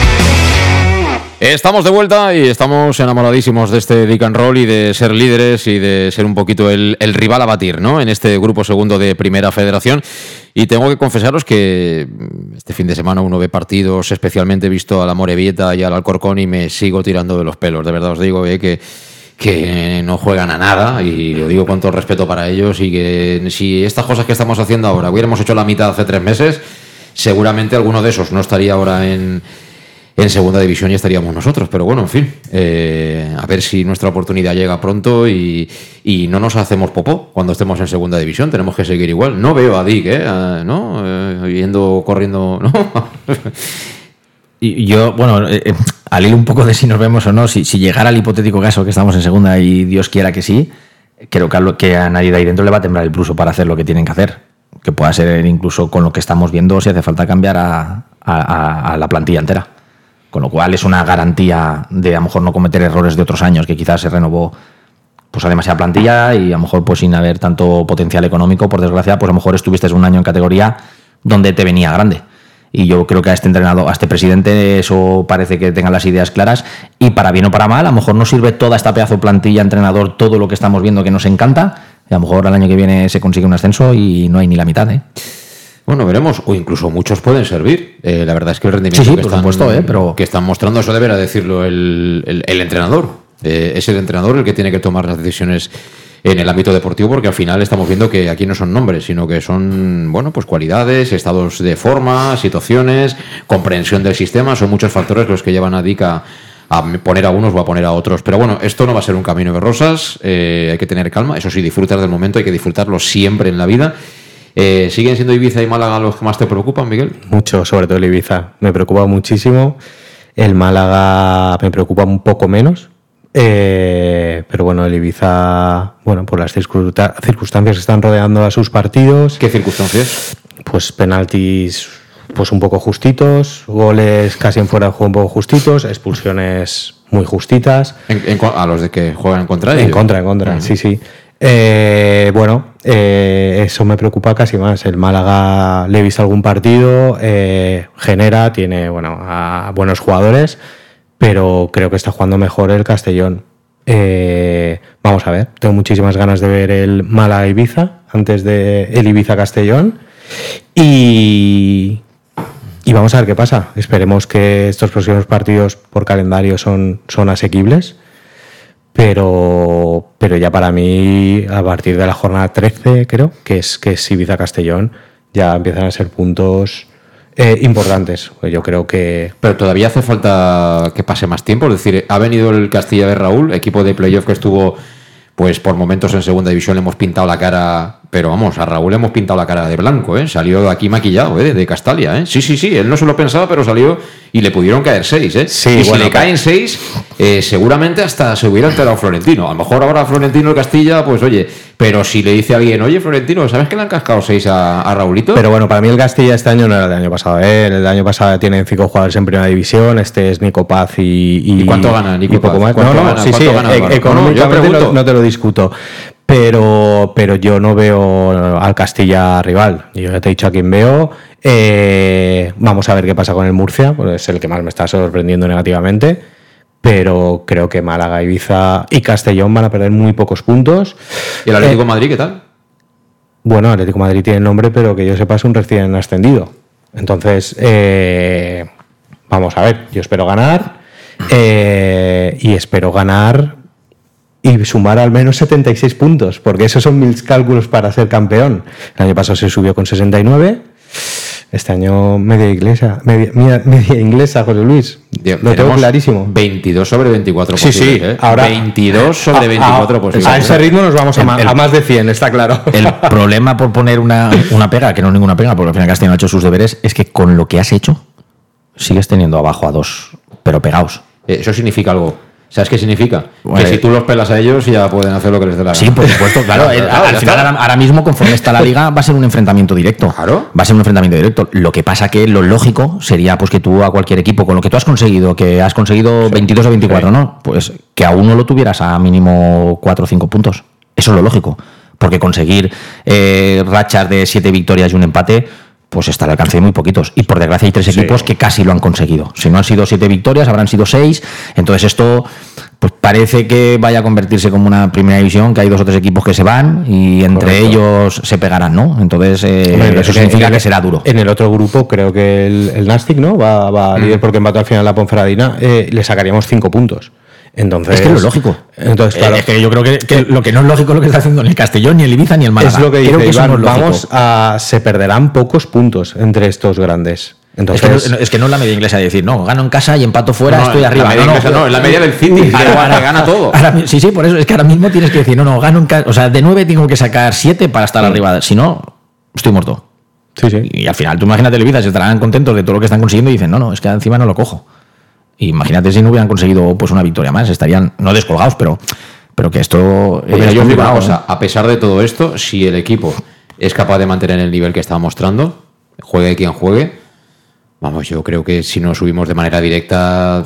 Estamos de vuelta y estamos enamoradísimos de este Dick Roll y de ser líderes y de ser un poquito el, rival a batir, ¿no? En este grupo segundo de Primera Federación. Y tengo que confesaros que este fin de semana uno ve partidos, especialmente visto a la Morevieta y al Alcorcón y me sigo tirando de los pelos. De verdad os digo eh, que que no juegan a nada y lo digo con todo respeto para ellos y que si estas cosas que estamos haciendo ahora hubiéramos hecho la mitad hace tres meses, seguramente alguno de esos no estaría ahora en, en segunda división y estaríamos nosotros. Pero bueno, en fin, eh, a ver si nuestra oportunidad llega pronto y, no nos hacemos popó cuando estemos en segunda división. Tenemos que seguir igual. No veo a Dick, ¿eh? ¿no? Eh, yendo, corriendo, ¿no? Y yo, bueno, eh, al ir un poco de si nos vemos o no, si, llegara el hipotético caso que estamos en segunda y Dios quiera que sí, creo que a, nadie de ahí dentro le va a temblar el pulso para hacer lo que tienen que hacer. Que pueda ser incluso con lo que estamos viendo si hace falta cambiar a la plantilla entera. Con lo cual es una garantía de a lo mejor no cometer errores de otros años, que quizás se renovó pues a demasiada plantilla y a lo mejor pues sin haber tanto potencial económico, por desgracia, pues a lo mejor estuviste un año en categoría donde te venía grande. Y yo creo que a este entrenador, a este presidente, eso parece que tenga las ideas claras. Y para bien o para mal, a lo mejor no sirve toda esta pedazo de plantilla, entrenador, todo lo que estamos viendo que nos encanta. Y a lo mejor al año que viene se consigue un ascenso y no hay ni la mitad, ¿eh? Bueno, veremos. O incluso muchos pueden servir. Eh, la verdad es que el rendimiento Sí, sí, que, están, supuesto, ¿eh? Pero- que están mostrando, eso deberá decirlo el, el- el entrenador. Eh, es el entrenador el que tiene que tomar las decisiones en el ámbito deportivo, porque al final estamos viendo que aquí no son nombres, sino que son, bueno, pues cualidades, estados de forma, situaciones, comprensión del sistema. Son muchos factores los que llevan a Dick a, a poner a unos o a poner a otros. Pero bueno, esto no va a ser un camino de rosas, eh, hay que tener calma. Eso sí, disfrutar del momento, hay que disfrutarlo siempre en la vida. Eh, ¿Siguen siendo Ibiza y Málaga los que más te preocupan, Miguel? Mucho, sobre todo el Ibiza. Me preocupa muchísimo. El Málaga me preocupa un poco menos. Eh, pero bueno, el Ibiza, bueno, por las circunsta- circunstancias que están rodeando a sus partidos. ¿Qué circunstancias? Pues penaltis pues un poco justitos, goles casi en fuera de juego un poco justitos, expulsiones muy justitas. En- a los de que juegan en contra En ellos. contra, en contra, sí, sí. Eh, bueno, eh, eso me preocupa casi más. El Málaga le he visto algún partido, eh, genera, tiene bueno, a buenos jugadores, pero creo que está jugando mejor el Castellón. Vamos a ver, tengo muchísimas ganas de ver el Málaga Ibiza antes de el Ibiza Castellón. Y, y vamos a ver qué pasa. Esperemos que estos próximos partidos por calendario son, son asequibles. Pero, pero ya para mí, a partir de la jornada 13, creo, que es, que es Ibiza Castellón, ya empiezan a ser puntos eh, importantes. Pues yo creo que. Pero todavía hace falta que pase más tiempo. Es decir, ha venido el Castilla de Raúl, equipo de playoff que estuvo, pues por momentos en segunda división le hemos pintado la cara pero vamos, a Raúl le hemos pintado la cara de blanco, ¿eh? Salió aquí maquillado, ¿eh? De Castalia, ¿eh? Sí, sí, sí, él no se lo pensaba, pero salió y le pudieron caer seis, ¿eh? Sí, y bueno, si le caen seis, eh, seguramente hasta se hubiera enterado Florentino. A lo mejor ahora Florentino de Castilla, pues oye, pero si le dice a alguien, oye, Florentino, ¿sabes que le han cascado seis a, a Raulito? Pero bueno, para mí el Castilla este año no era el año pasado. ¿eh? El año pasado tienen cinco jugadores en primera división. Este es Nico Paz y. ¿Y cuánto gana Nico y poco Paz? más. ¿Cuánto No, no, gana? sí, sí, ¿Cuánto gana, e- económicamente No, te lo discuto. Pero, pero yo no veo al Castilla rival. Yo ya te he dicho a quién veo. Eh, vamos a ver qué pasa con el Murcia, pues es el que más me está sorprendiendo negativamente. Pero creo que Málaga, Ibiza y Castellón van a perder muy pocos puntos. ¿Y el Atlético Eh, de Madrid qué tal? bueno, Atlético de Madrid tiene nombre, pero que yo sepa es un recién ascendido. Entonces, eh, vamos a ver, yo espero ganar eh, y espero ganar y sumar al menos 76 puntos, porque esos son mis cálculos para ser campeón. El año pasado se subió con 69. Este año media inglesa, media, media- media inglesa, José Luis. Lo tengo clarísimo. 22 sobre 24 Sí, sí, ¿eh? ahora 22 sobre a- 24 a- posibles. A ese ritmo nos vamos a, El- el- a más de 100, está claro. El problema por poner una, una pega, que no es ninguna pega, porque al final Castellón ha hecho sus deberes, es que con lo que has hecho, sigues teniendo abajo a dos, pero pegados. Eh, Eso significa algo. ¿Sabes qué significa? Bueno, que si tú los pelas a ellos ya pueden hacer lo que les dé la gana. Sí, por supuesto, claro. el- Claro, al final, ahora, mismo, conforme está la liga, va a ser un enfrentamiento directo. Claro. Va a ser un enfrentamiento directo. Lo que pasa que lo lógico sería pues que tú a cualquier equipo, con lo que tú has conseguido, que has conseguido 22 o 24, ¿no? Pues que a uno lo tuvieras a mínimo 4 o 5 puntos. Eso es lo lógico. Porque conseguir eh, rachas de 7 victorias y un empate, pues está al alcance de muy poquitos. Y por desgracia hay tres equipos que casi lo han conseguido. Si no han sido 7 victorias, habrán sido 6. Entonces esto pues parece que vaya a convertirse como una primera división, que hay dos o tres equipos que se van y entre Correcto. ellos se pegarán, ¿no? Entonces eh, Hombre, eso significa que será duro. En el otro grupo creo que el, el Nastic, ¿no? Va, va a líder porque empató al final la Ponferradina. eh, le sacaríamos cinco puntos. Entonces, Es que es lo lógico. Entonces, claro, Eh, es que yo creo que, que lo que no es lógico es lo que está haciendo ni el Castellón, ni el Ibiza, ni el Málaga. es lo que dice Creo que Iván, no vamos a, se perderán pocos puntos entre estos grandes. Es Entonces, que, no, es que no es la media inglesa de decir, no, gano en casa y empato fuera, No, estoy la arriba. media no, inglesa no, es la media del City, que gana- todo. ahora sí, sí, por eso es que ahora mismo tienes que decir, no, no, gano en casa. O sea, de 9 tengo que sacar 7 para estar arriba. Si no, estoy muerto. sí, sí. Y al final, tú imagínate el Ibiza, se estarán contentos de todo lo que están consiguiendo y dicen, no, no, es que encima no lo cojo. Imagínate si no hubieran conseguido pues una victoria más, estarían no descolgados, pero, pero que esto Pues mira, es yo os digo una complicado, cosa, a pesar de todo esto, si el equipo es capaz de mantener el nivel que está mostrando, juegue quien juegue, vamos, yo creo que si no subimos de manera directa,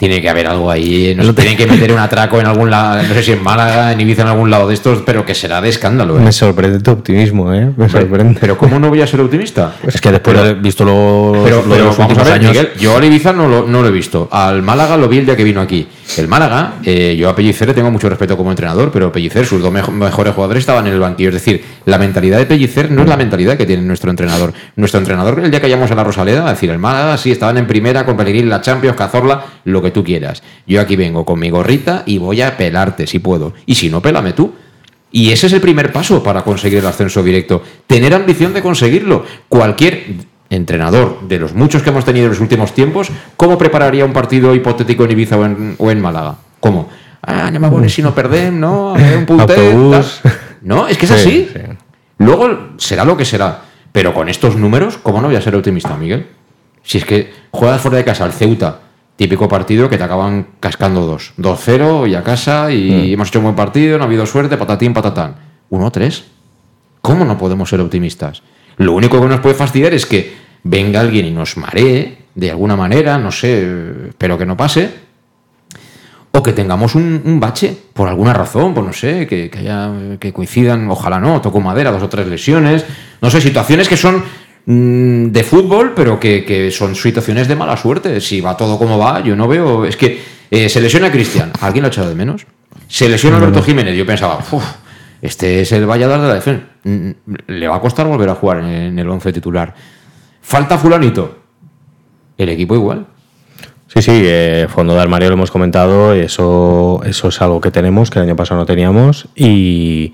tiene que haber algo ahí, nos tienen que meter un atraco en algún lado, no sé si en Málaga, en Ibiza, en algún lado de estos, pero que será de escándalo. ¿eh? Me sorprende tu optimismo, ¿eh? Me sorprende. Pero ¿cómo no voy a ser optimista? Es que después de haber visto los, Pero, los pero vamos a ver, años, Miguel, yo al Ibiza no lo, no lo he visto. Al Málaga lo vi el día que vino aquí. El Málaga, eh, yo a Pellicer le tengo mucho respeto como entrenador, pero Pellicer, sus dos mejo- mejores jugadores estaban en el banquillo. Es decir, la mentalidad de Pellicer no es la mentalidad que tiene nuestro entrenador. Nuestro entrenador, el día que llamamos a la Rosaleda, a decir, el Málaga sí estaban en primera con Pellegrini, la Champions, Cazorla, lo que tú quieras. Yo aquí vengo con mi gorrita y voy a pelarte si puedo. Y si no, pélame tú. Y ese es el primer paso para conseguir el ascenso directo. Tener ambición de conseguirlo. Cualquier entrenador de los muchos que hemos tenido en los últimos tiempos, ¿cómo prepararía un partido hipotético en Ibiza o en, o en Málaga? ¿Cómo? Ah, no me abones si no perdem, ¿no? A ver, un puntet. No, es que es Sí, así. sí. Luego será lo que será. Pero con estos números, ¿cómo no voy a ser optimista, Miguel? Si es que juegas fuera de casa al Ceuta, típico partido que te acaban cascando dos. 2-0 y a casa y hemos hecho un buen partido, no ha habido suerte, patatín, patatán. 1-3. ¿Cómo no podemos ser optimistas? Lo único que nos puede fastidiar es que venga alguien y nos maree de alguna manera, no sé, pero que no pase. O que tengamos un, un bache, por alguna razón, pues no sé, que, que haya, que coincidan, ojalá no, toco madera, dos o tres lesiones, no sé, situaciones que son mm, de fútbol, pero que, que son situaciones de mala suerte. Si va todo como va, yo no veo, es que Eh, se lesiona Cristian. ¿Alguien lo ha echado de menos? Se lesiona Alberto Jiménez. Yo pensaba, "Uf, este es el vallador de la defensa. Mm, Le va a costar volver a jugar en el 11 titular. Falta fulanito. El equipo igual. Sí, sí, eh, fondo de armario lo hemos comentado, eso, eso es algo que tenemos, que el año pasado no teníamos, y,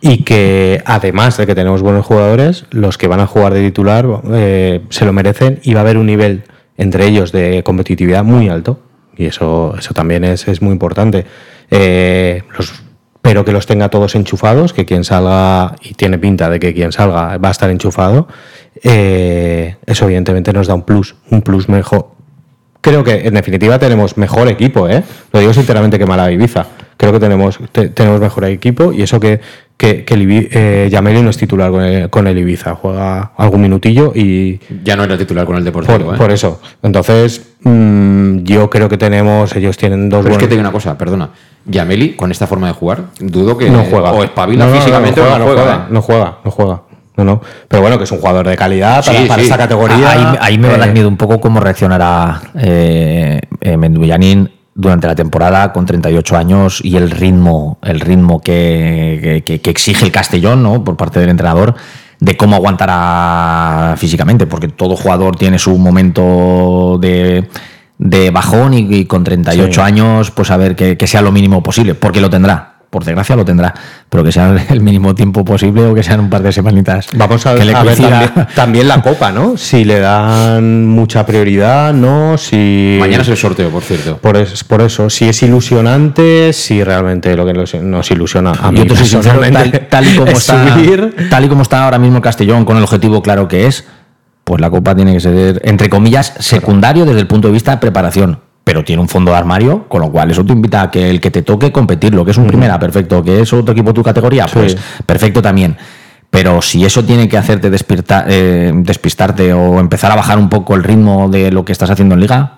y que además de que tenemos buenos jugadores, los que van a jugar de titular eh, se lo merecen y va a haber un nivel entre ellos de competitividad muy alto, y eso, eso también es, es muy importante. Eh, los, pero que los tenga todos enchufados, que quien salga, y tiene pinta de que quien salga va a estar enchufado, eh, eso evidentemente nos da un plus, un plus mejor, creo que en definitiva tenemos mejor equipo, ¿eh? Lo digo sinceramente que mala Ibiza. Creo que tenemos, te- tenemos mejor equipo y eso que, que, que el eh, Yameli no es titular con el, con el Ibiza, juega algún minutillo y... Ya no era titular con el Deportivo. Por, ¿eh? por eso. Entonces, mm, yo creo que tenemos, ellos tienen dos Pero es que buenos- te digo una cosa, perdona. Yameli, con esta forma de jugar, dudo que no juega. o espabila No, no, no, físicamente no o juega, no no juega. juega, no juega, no juega. No, no. Pero bueno, que es un jugador de calidad para, Sí, para sí. esta categoría. Ahí, ahí me va a dar Eh, miedo un poco cómo reaccionará eh, eh, Menduyanin durante la temporada con 38 años y el ritmo, el ritmo que, que- que exige el Castellón ¿no? por parte del entrenador de cómo aguantará físicamente, porque todo jugador tiene su momento de, de bajón y, y con 38 Sí. años, pues a ver que, que sea lo mínimo posible, porque lo tendrá. Por desgracia lo tendrá, pero que sea el mínimo tiempo posible o que sean un par de semanitas. Vamos a, que le a ver también, también la copa, ¿no? Si le dan mucha prioridad, ¿no? Si Mañana es el sorteo, por cierto. por, es- por eso, si es ilusionante, si realmente lo que nos, ilusiona a mí Yo te soy sincero, personalmente tal, tal y como es está, subir. tal y como está ahora mismo el Castellón, con el objetivo claro que es, pues la Copa tiene que ser, entre comillas, secundario desde el punto de vista de preparación. Pero tiene un fondo de armario, con lo cual eso te invita a que el que te toque competirlo, que es un primera, perfecto, que es otro equipo de tu categoría, pues perfecto también. Pero si eso tiene que hacerte despierta- eh, despistarte o empezar a bajar un poco el ritmo de lo que estás haciendo en liga,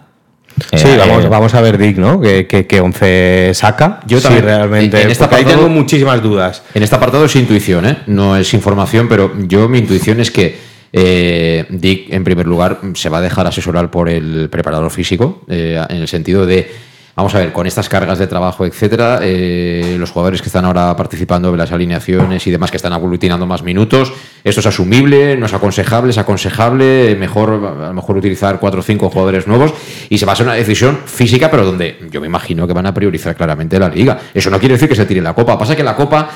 Sí, eh, vamos, eh, vamos a ver Dick, ¿no? Que, que, que 11 saca. Yo Sí, también. realmente. En este porque ahí apartado- tengo muchísimas dudas. En este apartado es intuición, ¿eh? no es información, pero yo mi intuición es que eh, Dick, en primer lugar, se va a dejar asesorar por el preparador físico, eh, en el sentido de, vamos a ver, con estas cargas de trabajo, etcétera, eh, los jugadores que están ahora participando de las alineaciones y demás que están aglutinando más minutos, esto es asumible, no es aconsejable, es aconsejable, mejor a lo mejor utilizar cuatro o cinco jugadores nuevos y se va a hacer una decisión física, pero donde yo me imagino que van a priorizar claramente la liga. Eso no quiere decir que se tire la copa, pasa que la copa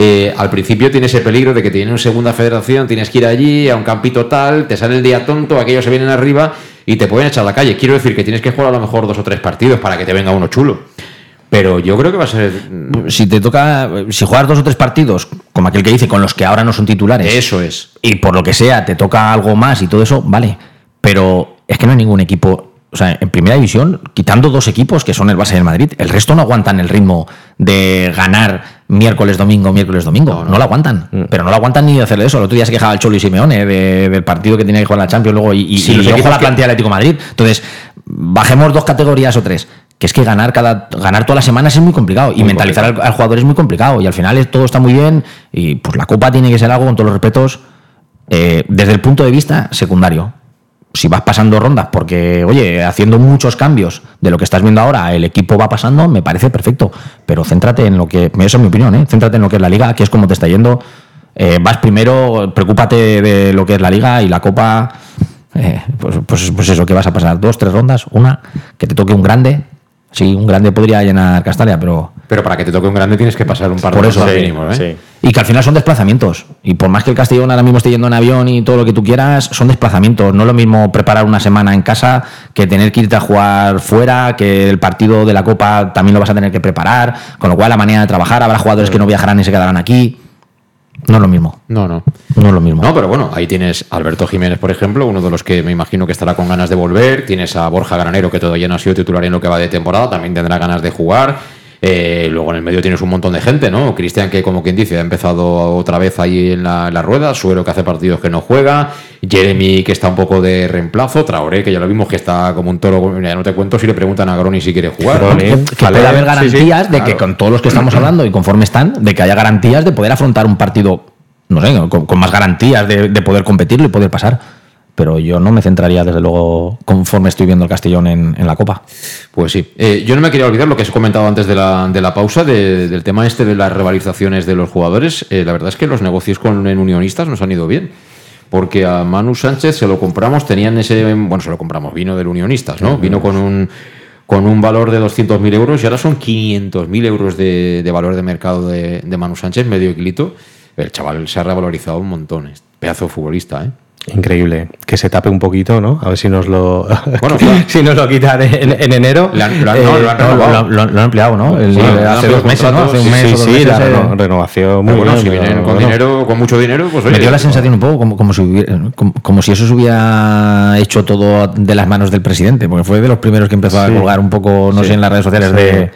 eh, al principio tiene ese peligro de que tiene una segunda federación, tienes que ir allí a un campito tal, te sale el día tonto, aquellos se vienen arriba y te pueden echar a la calle. Quiero decir que tienes que jugar a lo mejor dos o tres partidos para que te venga uno chulo. Pero yo creo que va a ser. si te toca, si juegas dos o tres partidos, como aquel que dice, con los que ahora no son titulares. Eso es. Y por lo que sea, te toca algo más y todo eso, vale. Pero es que no hay ningún equipo. O sea, en primera división, quitando dos equipos que son el Barça y el Madrid, el resto no aguantan el ritmo de ganar miércoles, domingo, miércoles, domingo. No, lo aguantan. Pero no lo aguantan ni de hacerle eso. El otro día se quejaba el Cholo y Simeone de- del partido que tenía que jugar la Champions luego y, y, Sí, y los equipos la que- plantilla del Atlético Madrid. Entonces, bajemos dos categorías o tres. Que es que ganar cada ganar todas las semanas es muy complicado. y mentalizar al, al jugador es muy complicado. Y al final es- todo está muy bien. Y pues la copa tiene que ser algo, con todos los respetos, eh, desde el punto de vista secundario. Si vas pasando rondas, porque, oye, haciendo muchos cambios de lo que estás viendo ahora, el equipo va pasando, me parece perfecto. Pero céntrate en lo que, esa es mi opinión, ¿eh? céntrate en lo que es la liga, que es como te está yendo. Eh, vas primero, preocúpate de lo que es la liga y la copa. eh, pues, pues, pues eso, que vas a pasar dos, tres rondas, una, que te toque un grande. Sí, un grande podría llenar Castalia, pero Pero para que te toque un grande tienes que pasar un par Por de eso, sí, mínimos, ¿eh? y que al final son desplazamientos. Y por más que el Castellón ahora mismo esté yendo en avión y todo lo que tú quieras, son desplazamientos. No es lo mismo preparar una semana en casa que tener que irte a jugar fuera, que el partido de la Copa también lo vas a tener que preparar. Con lo cual, la manera de trabajar, habrá jugadores que no viajarán y se quedarán aquí. No es lo mismo. No, no. No es lo mismo. No, pero bueno, ahí tienes a Alberto Jiménez, por ejemplo, uno de los que me imagino que estará con ganas de volver. Tienes a Borja Granero, que todavía no ha sido titular en lo que va de temporada, también tendrá ganas de jugar. Eh, luego en el medio tienes un montón de gente, ¿no? Cristian, que como quien dice, ha empezado otra vez ahí en la, en la rueda. Suero, que hace partidos que no juega. Jeremy, que está un poco de reemplazo. Traoré, que ya lo vimos, que está como un toro. Ya no te cuento si le preguntan a Groni si quiere jugar. ¿no? que, que puede haber garantías de que con todos los que estamos hablando y conforme están, de que haya garantías de poder afrontar un partido, no sé, con, con más garantías de, de poder competirlo y poder pasar. Pero yo no me centraría, desde luego, conforme estoy viendo el Castellón en, en la Copa. Pues sí. Eh, yo no me quería olvidar lo que has comentado antes de la, de la pausa, de- del tema este de las revalorizaciones de los jugadores. Eh, la verdad es que los negocios con en unionistas nos han ido bien. Porque a Manu Sánchez se lo compramos, tenían ese. Bueno, se lo compramos, vino del Unionistas, ¿no? Vino con un, con un valor de 200.000 euros y ahora son 500.000 euros de, de valor de mercado de, de Manu Sánchez, medio kilito. El chaval se ha revalorizado un montón. Pedazo de futbolista, ¿eh? Increíble. Que se tape un poquito, ¿no? A ver si nos lo, Bueno, claro. si nos lo quitan en, en enero. Lo han- Eh, no, lo han No, renovado. lo, lo- lo han empleado, ¿no? El- Sí, hace dos meses, ¿no? Hace un mes Sí, sí, meses, la reno- renovación muy bueno, buena, si vienen con bueno. dinero, con mucho dinero, pues Me dio la sensación un poco como, como si hubiera- como, como si eso se hubiera hecho todo de las manos del presidente, porque fue de los primeros que empezó a colgar un poco, no sé, en las redes sociales de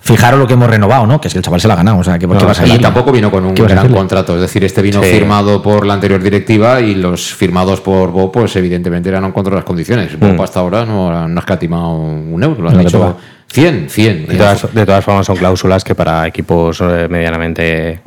fijaros lo que hemos renovado, ¿no? Que es que el chaval se la ha ganado, o sea, que ¿por qué No, vas a Y tampoco vino con un ¿Qué vas a gran decirle? contrato. Es decir, este vino Sí. firmado por la anterior directiva y los firmados por Bo, pues evidentemente eran contra las condiciones. Bo Mm. hasta ahora no, no ha escatimado un euro, lo han que dicho toca. 100, 100. De todas, de todas formas, son cláusulas que para equipos eh, medianamente,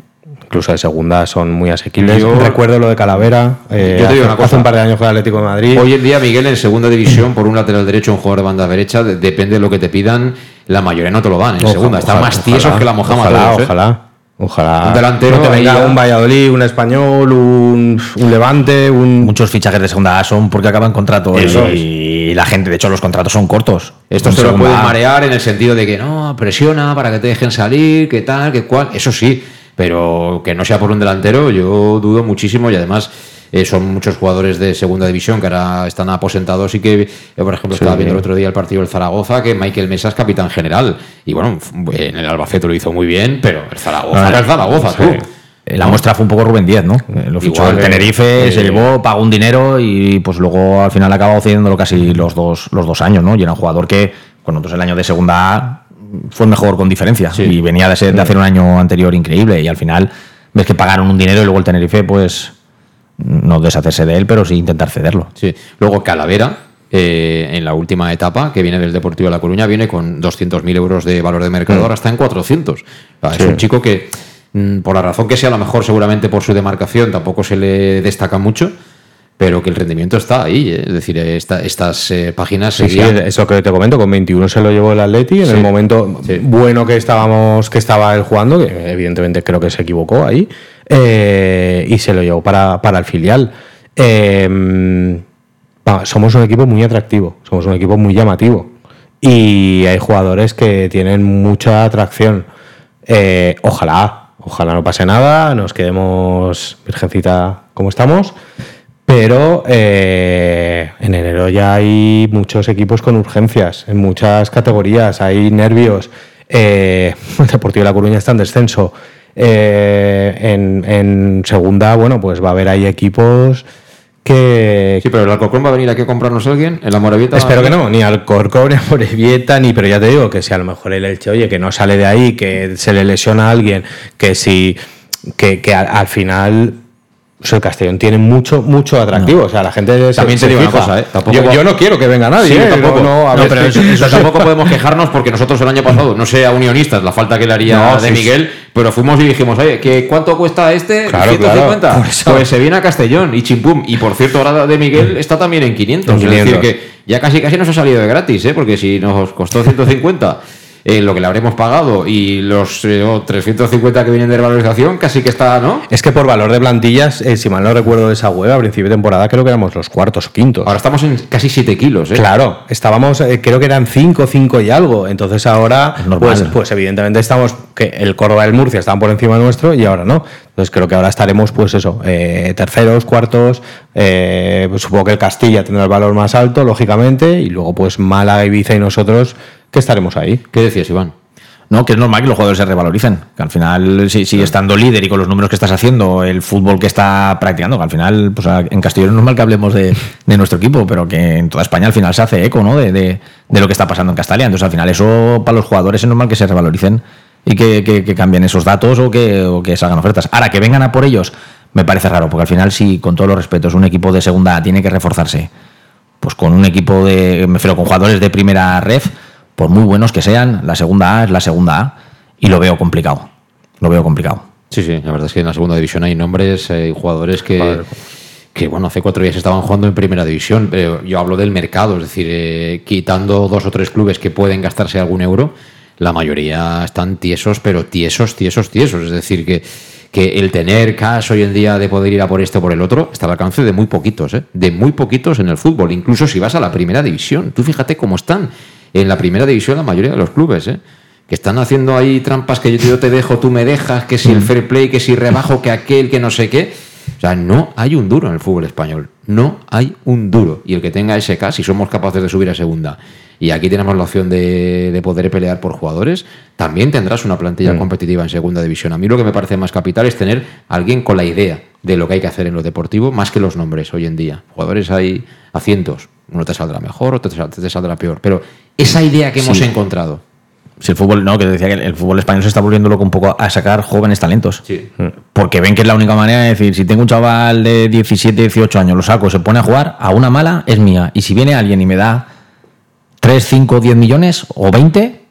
incluso de segunda, son muy asequibles. Yo- Recuerdo lo de Calavera. eh, Yo te digo hace, una cosa. hace un par de años con el Atlético de Madrid. Hoy en día, Miguel, en segunda división, por un lateral derecho, un jugador de banda derecha, de- depende de lo que te pidan, la mayoría no te lo dan. En Ojalá, segunda, están más tiesos ojalá, que la mojama Ojalá, todos, ¿eh? ojalá. Ojalá. Un delantero no te venga un Valladolid, un Español, un, un Levante, un. Muchos fichajes de segunda A son porque acaban contrato Eso y, la gente, de hecho, los contratos son cortos. Estos En te lo pueden marear en el sentido de que no, presiona para que te dejen salir, que tal, que cual. Eso sí, pero que no sea por un delantero, yo dudo muchísimo y además eh, son muchos jugadores de segunda división que ahora están aposentados y que, yo, por ejemplo, Sí. estaba viendo el otro día el partido del Zaragoza, que Michael Mesa es capitán general. Y bueno, en el Albacete lo hizo muy bien, pero el Zaragoza era el Zaragoza, sí. tú. Eh, La muestra fue un poco Rubén Díaz, ¿no? Eh, Lo fichó el Tenerife, eh, se llevó, pagó un dinero y pues luego al final acabó cediéndolo casi los dos, los dos años, ¿no? Y era un jugador que, con nosotros el año de segunda A, fue mejor con diferencia. Sí. Y venía de, ser- de hacer un año anterior increíble. Y al final ves que pagaron un dinero y luego el Tenerife, pues, no deshacerse de él, pero sí intentar cederlo. Sí. Luego Calavera, eh, en la última etapa, que viene del Deportivo de La Coruña, viene con 200.000 euros de valor de mercado, ahora está en 400. O sea, Es un chico que, mm, por la razón que sea, a lo mejor seguramente por su demarcación, tampoco se le destaca mucho, pero que el rendimiento está ahí. eh. Es decir, esta- estas eh, páginas Sí, eso que te comento, con 21 se lo llevó el Atleti en Sí. el momento bueno que estábamos, que estaba él jugando, que evidentemente creo que se equivocó ahí, eh, y se lo llevó para, para el filial. Va, somos un equipo muy atractivo, somos un equipo muy llamativo. Y hay jugadores que tienen mucha atracción. Ojalá, ojalá no pase nada, nos quedemos virgencita como estamos. Pero eh, en enero ya hay muchos equipos con urgencias, en muchas categorías, hay nervios. Eh, el Deportivo de La Coruña está en descenso. Eh, en, en segunda, bueno, pues va a haber ahí equipos que... Sí, pero el Alcorcón va a venir aquí a comprarnos alguien, en la Moravieta. Espero que no, ni al Corcón, ni a Morevieta, ni, pero ya te digo que si a lo mejor el Elche, oye, que no sale de ahí, que se le lesiona a alguien, que si, que, que al, al final, o sea, el Castellón tiene mucho, mucho atractivo, o sea, la gente se- También te digo una cosa, ¿eh? Tampoco yo, yo no quiero que venga nadie, Sí, ¿eh? tampoco. No, pero eso, eso tampoco podemos quejarnos porque nosotros el año pasado, no sé a unionistas, la falta que le haría de sí, Miguel, pero fuimos y dijimos, oye, ¿qué, ¿cuánto cuesta este? Claro, 150. claro, por eso. Pues se viene a Castellón y chimpum. Y por cierto, ahora de Miguel está también en 500. En Es decir, 500. que ya casi casi nos ha salido de gratis, ¿eh? porque si nos costó 150. Eh, lo que le habremos pagado y los eh, oh, 350 que vienen de revalorización, casi que está, ¿no? Es que por valor de plantillas, eh, si mal no recuerdo de esa web, a principio de temporada creo que éramos los cuartos o quintos. Ahora estamos en casi 7 kilos, ¿eh? Claro, estábamos, eh, creo que eran 5, 5 y algo. Entonces ahora, pues, pues evidentemente estamos, que el Córdoba y el Murcia estaban por encima nuestro y ahora no. Entonces creo que ahora estaremos, pues eso, eh, terceros, cuartos. eh, pues supongo que el Castilla tendrá el valor más alto, lógicamente, y luego pues Málaga, Ibiza y nosotros, que estaremos ahí. ¿Qué decías, Iván? No, que es normal que los jugadores se revaloricen. Que al final, si estando líder y con los números que estás haciendo, el fútbol que está practicando, que al final, pues en Castellón es normal que hablemos de, de nuestro equipo, pero que en toda España al final se hace eco, ¿no? De, de- de lo que está pasando en Castalia. Entonces, al final, eso para los jugadores es normal que se revaloricen y que, que- que cambien esos datos o que, o que salgan ofertas. Ahora, que vengan a por ellos, me parece raro, porque al final, si con todos los respetos, un equipo de segunda tiene que reforzarse pues con un equipo de, me refiero, con jugadores de primera ref, por muy buenos que sean, la segunda A es la segunda A y lo veo complicado. Lo veo complicado. Sí, sí, la verdad es que en la segunda división hay nombres, hay jugadores que, que bueno, hace cuatro días estaban jugando en primera división, pero yo hablo del mercado, es decir, eh, quitando dos o tres clubes que pueden gastarse algún euro, la mayoría están tiesos, pero tiesos, tiesos, tiesos. Es decir, que, que el tener caso hoy en día de poder ir a por esto o por el otro está al alcance de muy poquitos, ¿eh? de muy poquitos en el fútbol, incluso si vas a la primera división. Tú fíjate cómo están en la primera división la mayoría de los clubes, ¿eh? que están haciendo ahí trampas que yo te dejo, tú me dejas, que si el fair play, que si rebajo, que aquel, que no sé qué. O sea, no hay un duro en el fútbol español. No hay un duro. Y el que tenga SK, si somos capaces de subir a segunda, y aquí tenemos la opción de, poder pelear por jugadores, también tendrás una plantilla competitiva en segunda división. A mí lo que me parece más capital es tener alguien con la idea de lo que hay que hacer en lo deportivo, más que los nombres hoy en día. Jugadores hay a cientos. Uno te saldrá mejor, otro te saldrá peor. Pero esa idea que hemos encontrado si el fútbol, no, que decía que el fútbol español se está volviendo loco un poco a sacar jóvenes talentos. Sí. Porque ven que es la única manera de decir, si tengo un chaval de 17, 18 años, lo saco, se pone a jugar, a una mala es mía. Y si viene alguien y me da 3, 5, 10 millones o 20,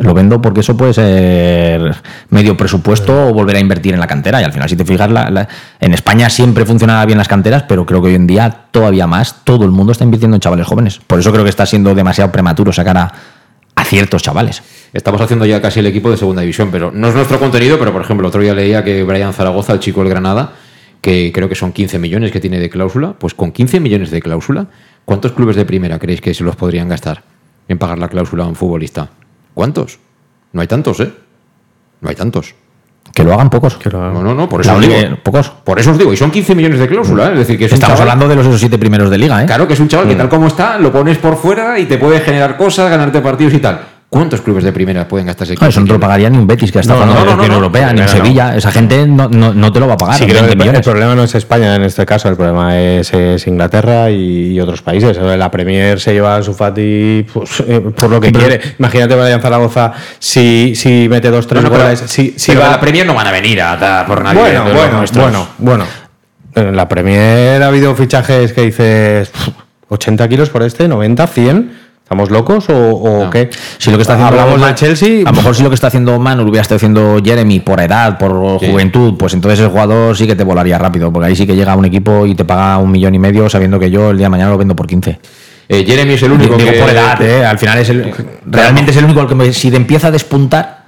lo vendo porque eso puede ser medio presupuesto o volver a invertir en la cantera. Y al final, si te fijas, la, en España siempre funcionaba bien las canteras, pero creo que hoy en día todavía más todo el mundo está invirtiendo en chavales jóvenes. Por eso creo que está siendo demasiado prematuro sacar a, a ciertos chavales. Estamos haciendo ya casi el equipo de segunda división, pero no es nuestro contenido, pero por ejemplo, otro día leía que Brian Zaragoza, el chico del Granada, que creo que son 15 millones que tiene de cláusula, pues con 15 millones de cláusula, ¿cuántos clubes de primera creéis que se los podrían gastar en pagar la cláusula a un futbolista? ¿Cuántos? No hay tantos, ¿eh? No hay tantos. Que lo hagan pocos. No, no, no, por eso os digo. Pocos. Por eso os digo, y son 15 millones de cláusula, ¿eh? es decir, que Estamos hablando de los esos siete primeros de liga, ¿eh? Claro, que es un chaval que mm. tal como está, lo pones por fuera y te puede generar cosas, ganarte partidos y tal. ¿Cuántos clubes de primera pueden gastarse? No, eso no te lo pagaría ni un Betis que está jugando en la Unión Europea, ni en Sevilla. Esa gente no, no, te lo va a pagar. Sí, creo el, el, problema no es España en este caso, el problema es, Inglaterra y, otros países. La Premier se lleva a su Fati pues, eh, por lo que quiere. Imagínate Brian Zaragoza si, si mete dos, tres goles. Si, si va... la Premier no van a venir a dar por nadie. Bueno, bueno, bueno, bueno. En la Premier ha habido fichajes que dices 80 kilos por este, 90, 100 ¿Estamos locos o, qué? Si lo que está haciendo Hablamos Chelsea. A lo mejor si lo que está haciendo Manu lo hubiera estado haciendo Jeremy por edad, por juventud, pues entonces el jugador sí que te volaría rápido, porque ahí sí que llega un equipo y te paga un millón y medio sabiendo que yo el día de mañana lo vendo por 15. Eh, Jeremy es el único Digo, que... por edad, eh, al final es el... Realmente es el único que si te empieza a despuntar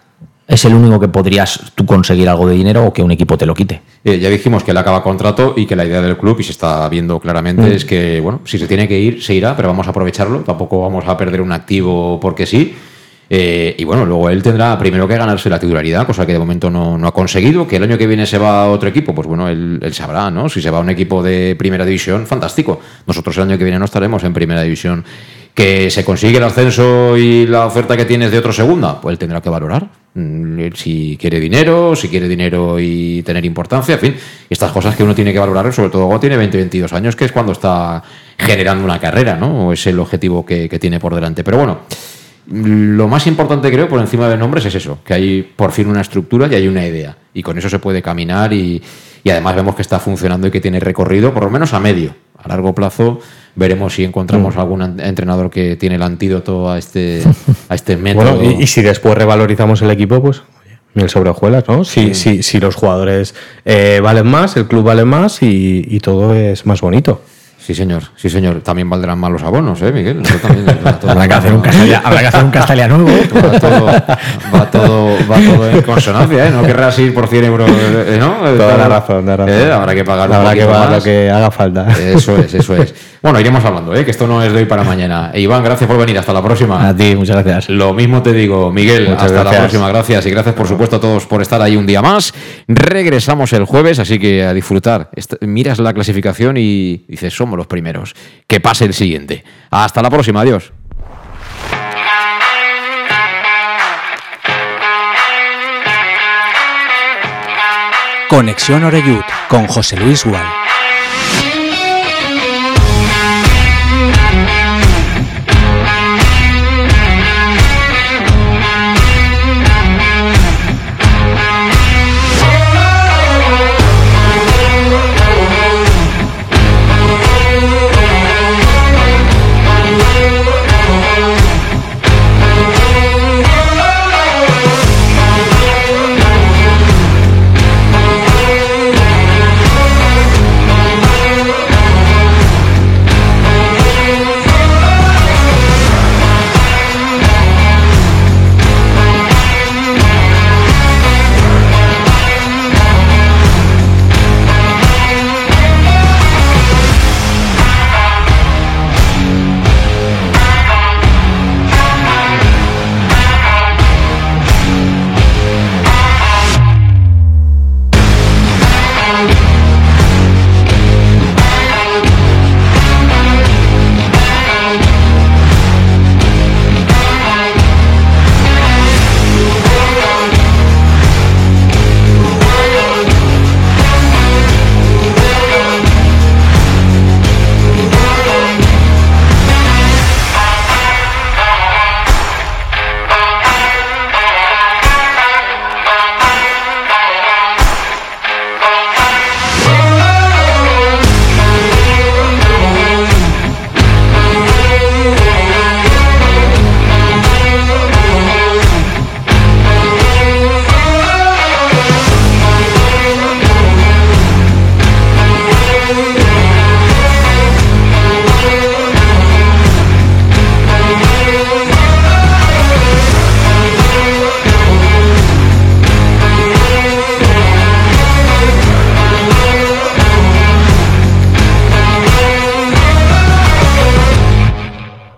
es el único que podrías tú conseguir algo de dinero o que un equipo te lo quite. Eh, ya dijimos que él acaba contrato y que la idea del club, y se está viendo claramente, mm. es que, bueno, si se tiene que ir, se irá, pero vamos a aprovecharlo. Tampoco vamos a perder un activo porque sí. Eh, y bueno, luego él tendrá primero que ganarse la titularidad, cosa que de momento no, ha conseguido. Que el año que viene se va a otro equipo, pues bueno, él, él, sabrá, ¿no? Si se va a un equipo de primera división, fantástico. Nosotros el año que viene no estaremos en primera división que se consigue el ascenso y la oferta que tienes de otro segunda, pues él tendrá que valorar. Mm, si quiere dinero, si quiere dinero y tener importancia, en fin, estas cosas que uno tiene que valorar, sobre todo cuando tiene 20, 22 años, que es cuando está generando una carrera, ¿no? O es el objetivo que, tiene por delante. Pero bueno, lo más importante creo por encima de nombres es eso, que hay por fin una estructura y hay una idea. Y con eso se puede caminar y, y además vemos que está funcionando y que tiene recorrido, por lo menos a medio. A largo plazo veremos si encontramos mm. algún entrenador que tiene el antídoto a este, a este método. Bueno, y, si después revalorizamos el equipo, pues mil sobrejuelas, ¿no? Si, si, si los jugadores eh, valen más, el club vale más y, y todo es más bonito. Sí, señor, sí, señor. También valdrán más los abonos, ¿eh, Miguel? habrá, que hacer un Castalia, habrá que hacer un Castalia nuevo. Va todo, va todo, va todo en consonancia, ¿eh? No querrás ir por 100 euros, ¿eh? ¿no? Toda la razón, la razón. ¿Eh? Habrá que pagar Habrá que pagar lo que haga falta. Eso es, eso es. Bueno, iremos hablando, ¿eh? que esto no es de hoy para mañana. E Iván, gracias por venir. Hasta la próxima. A ti, muchas gracias. Lo mismo te digo, Miguel. hasta la próxima. Gracias. Y gracias, por supuesto, a todos por estar ahí un día más. Regresamos el jueves, así que a disfrutar. Miras la clasificación y dices, los primeros. Que pase el siguiente. Hasta la próxima. Adiós. Conexión Oreyud con José Luis Gual.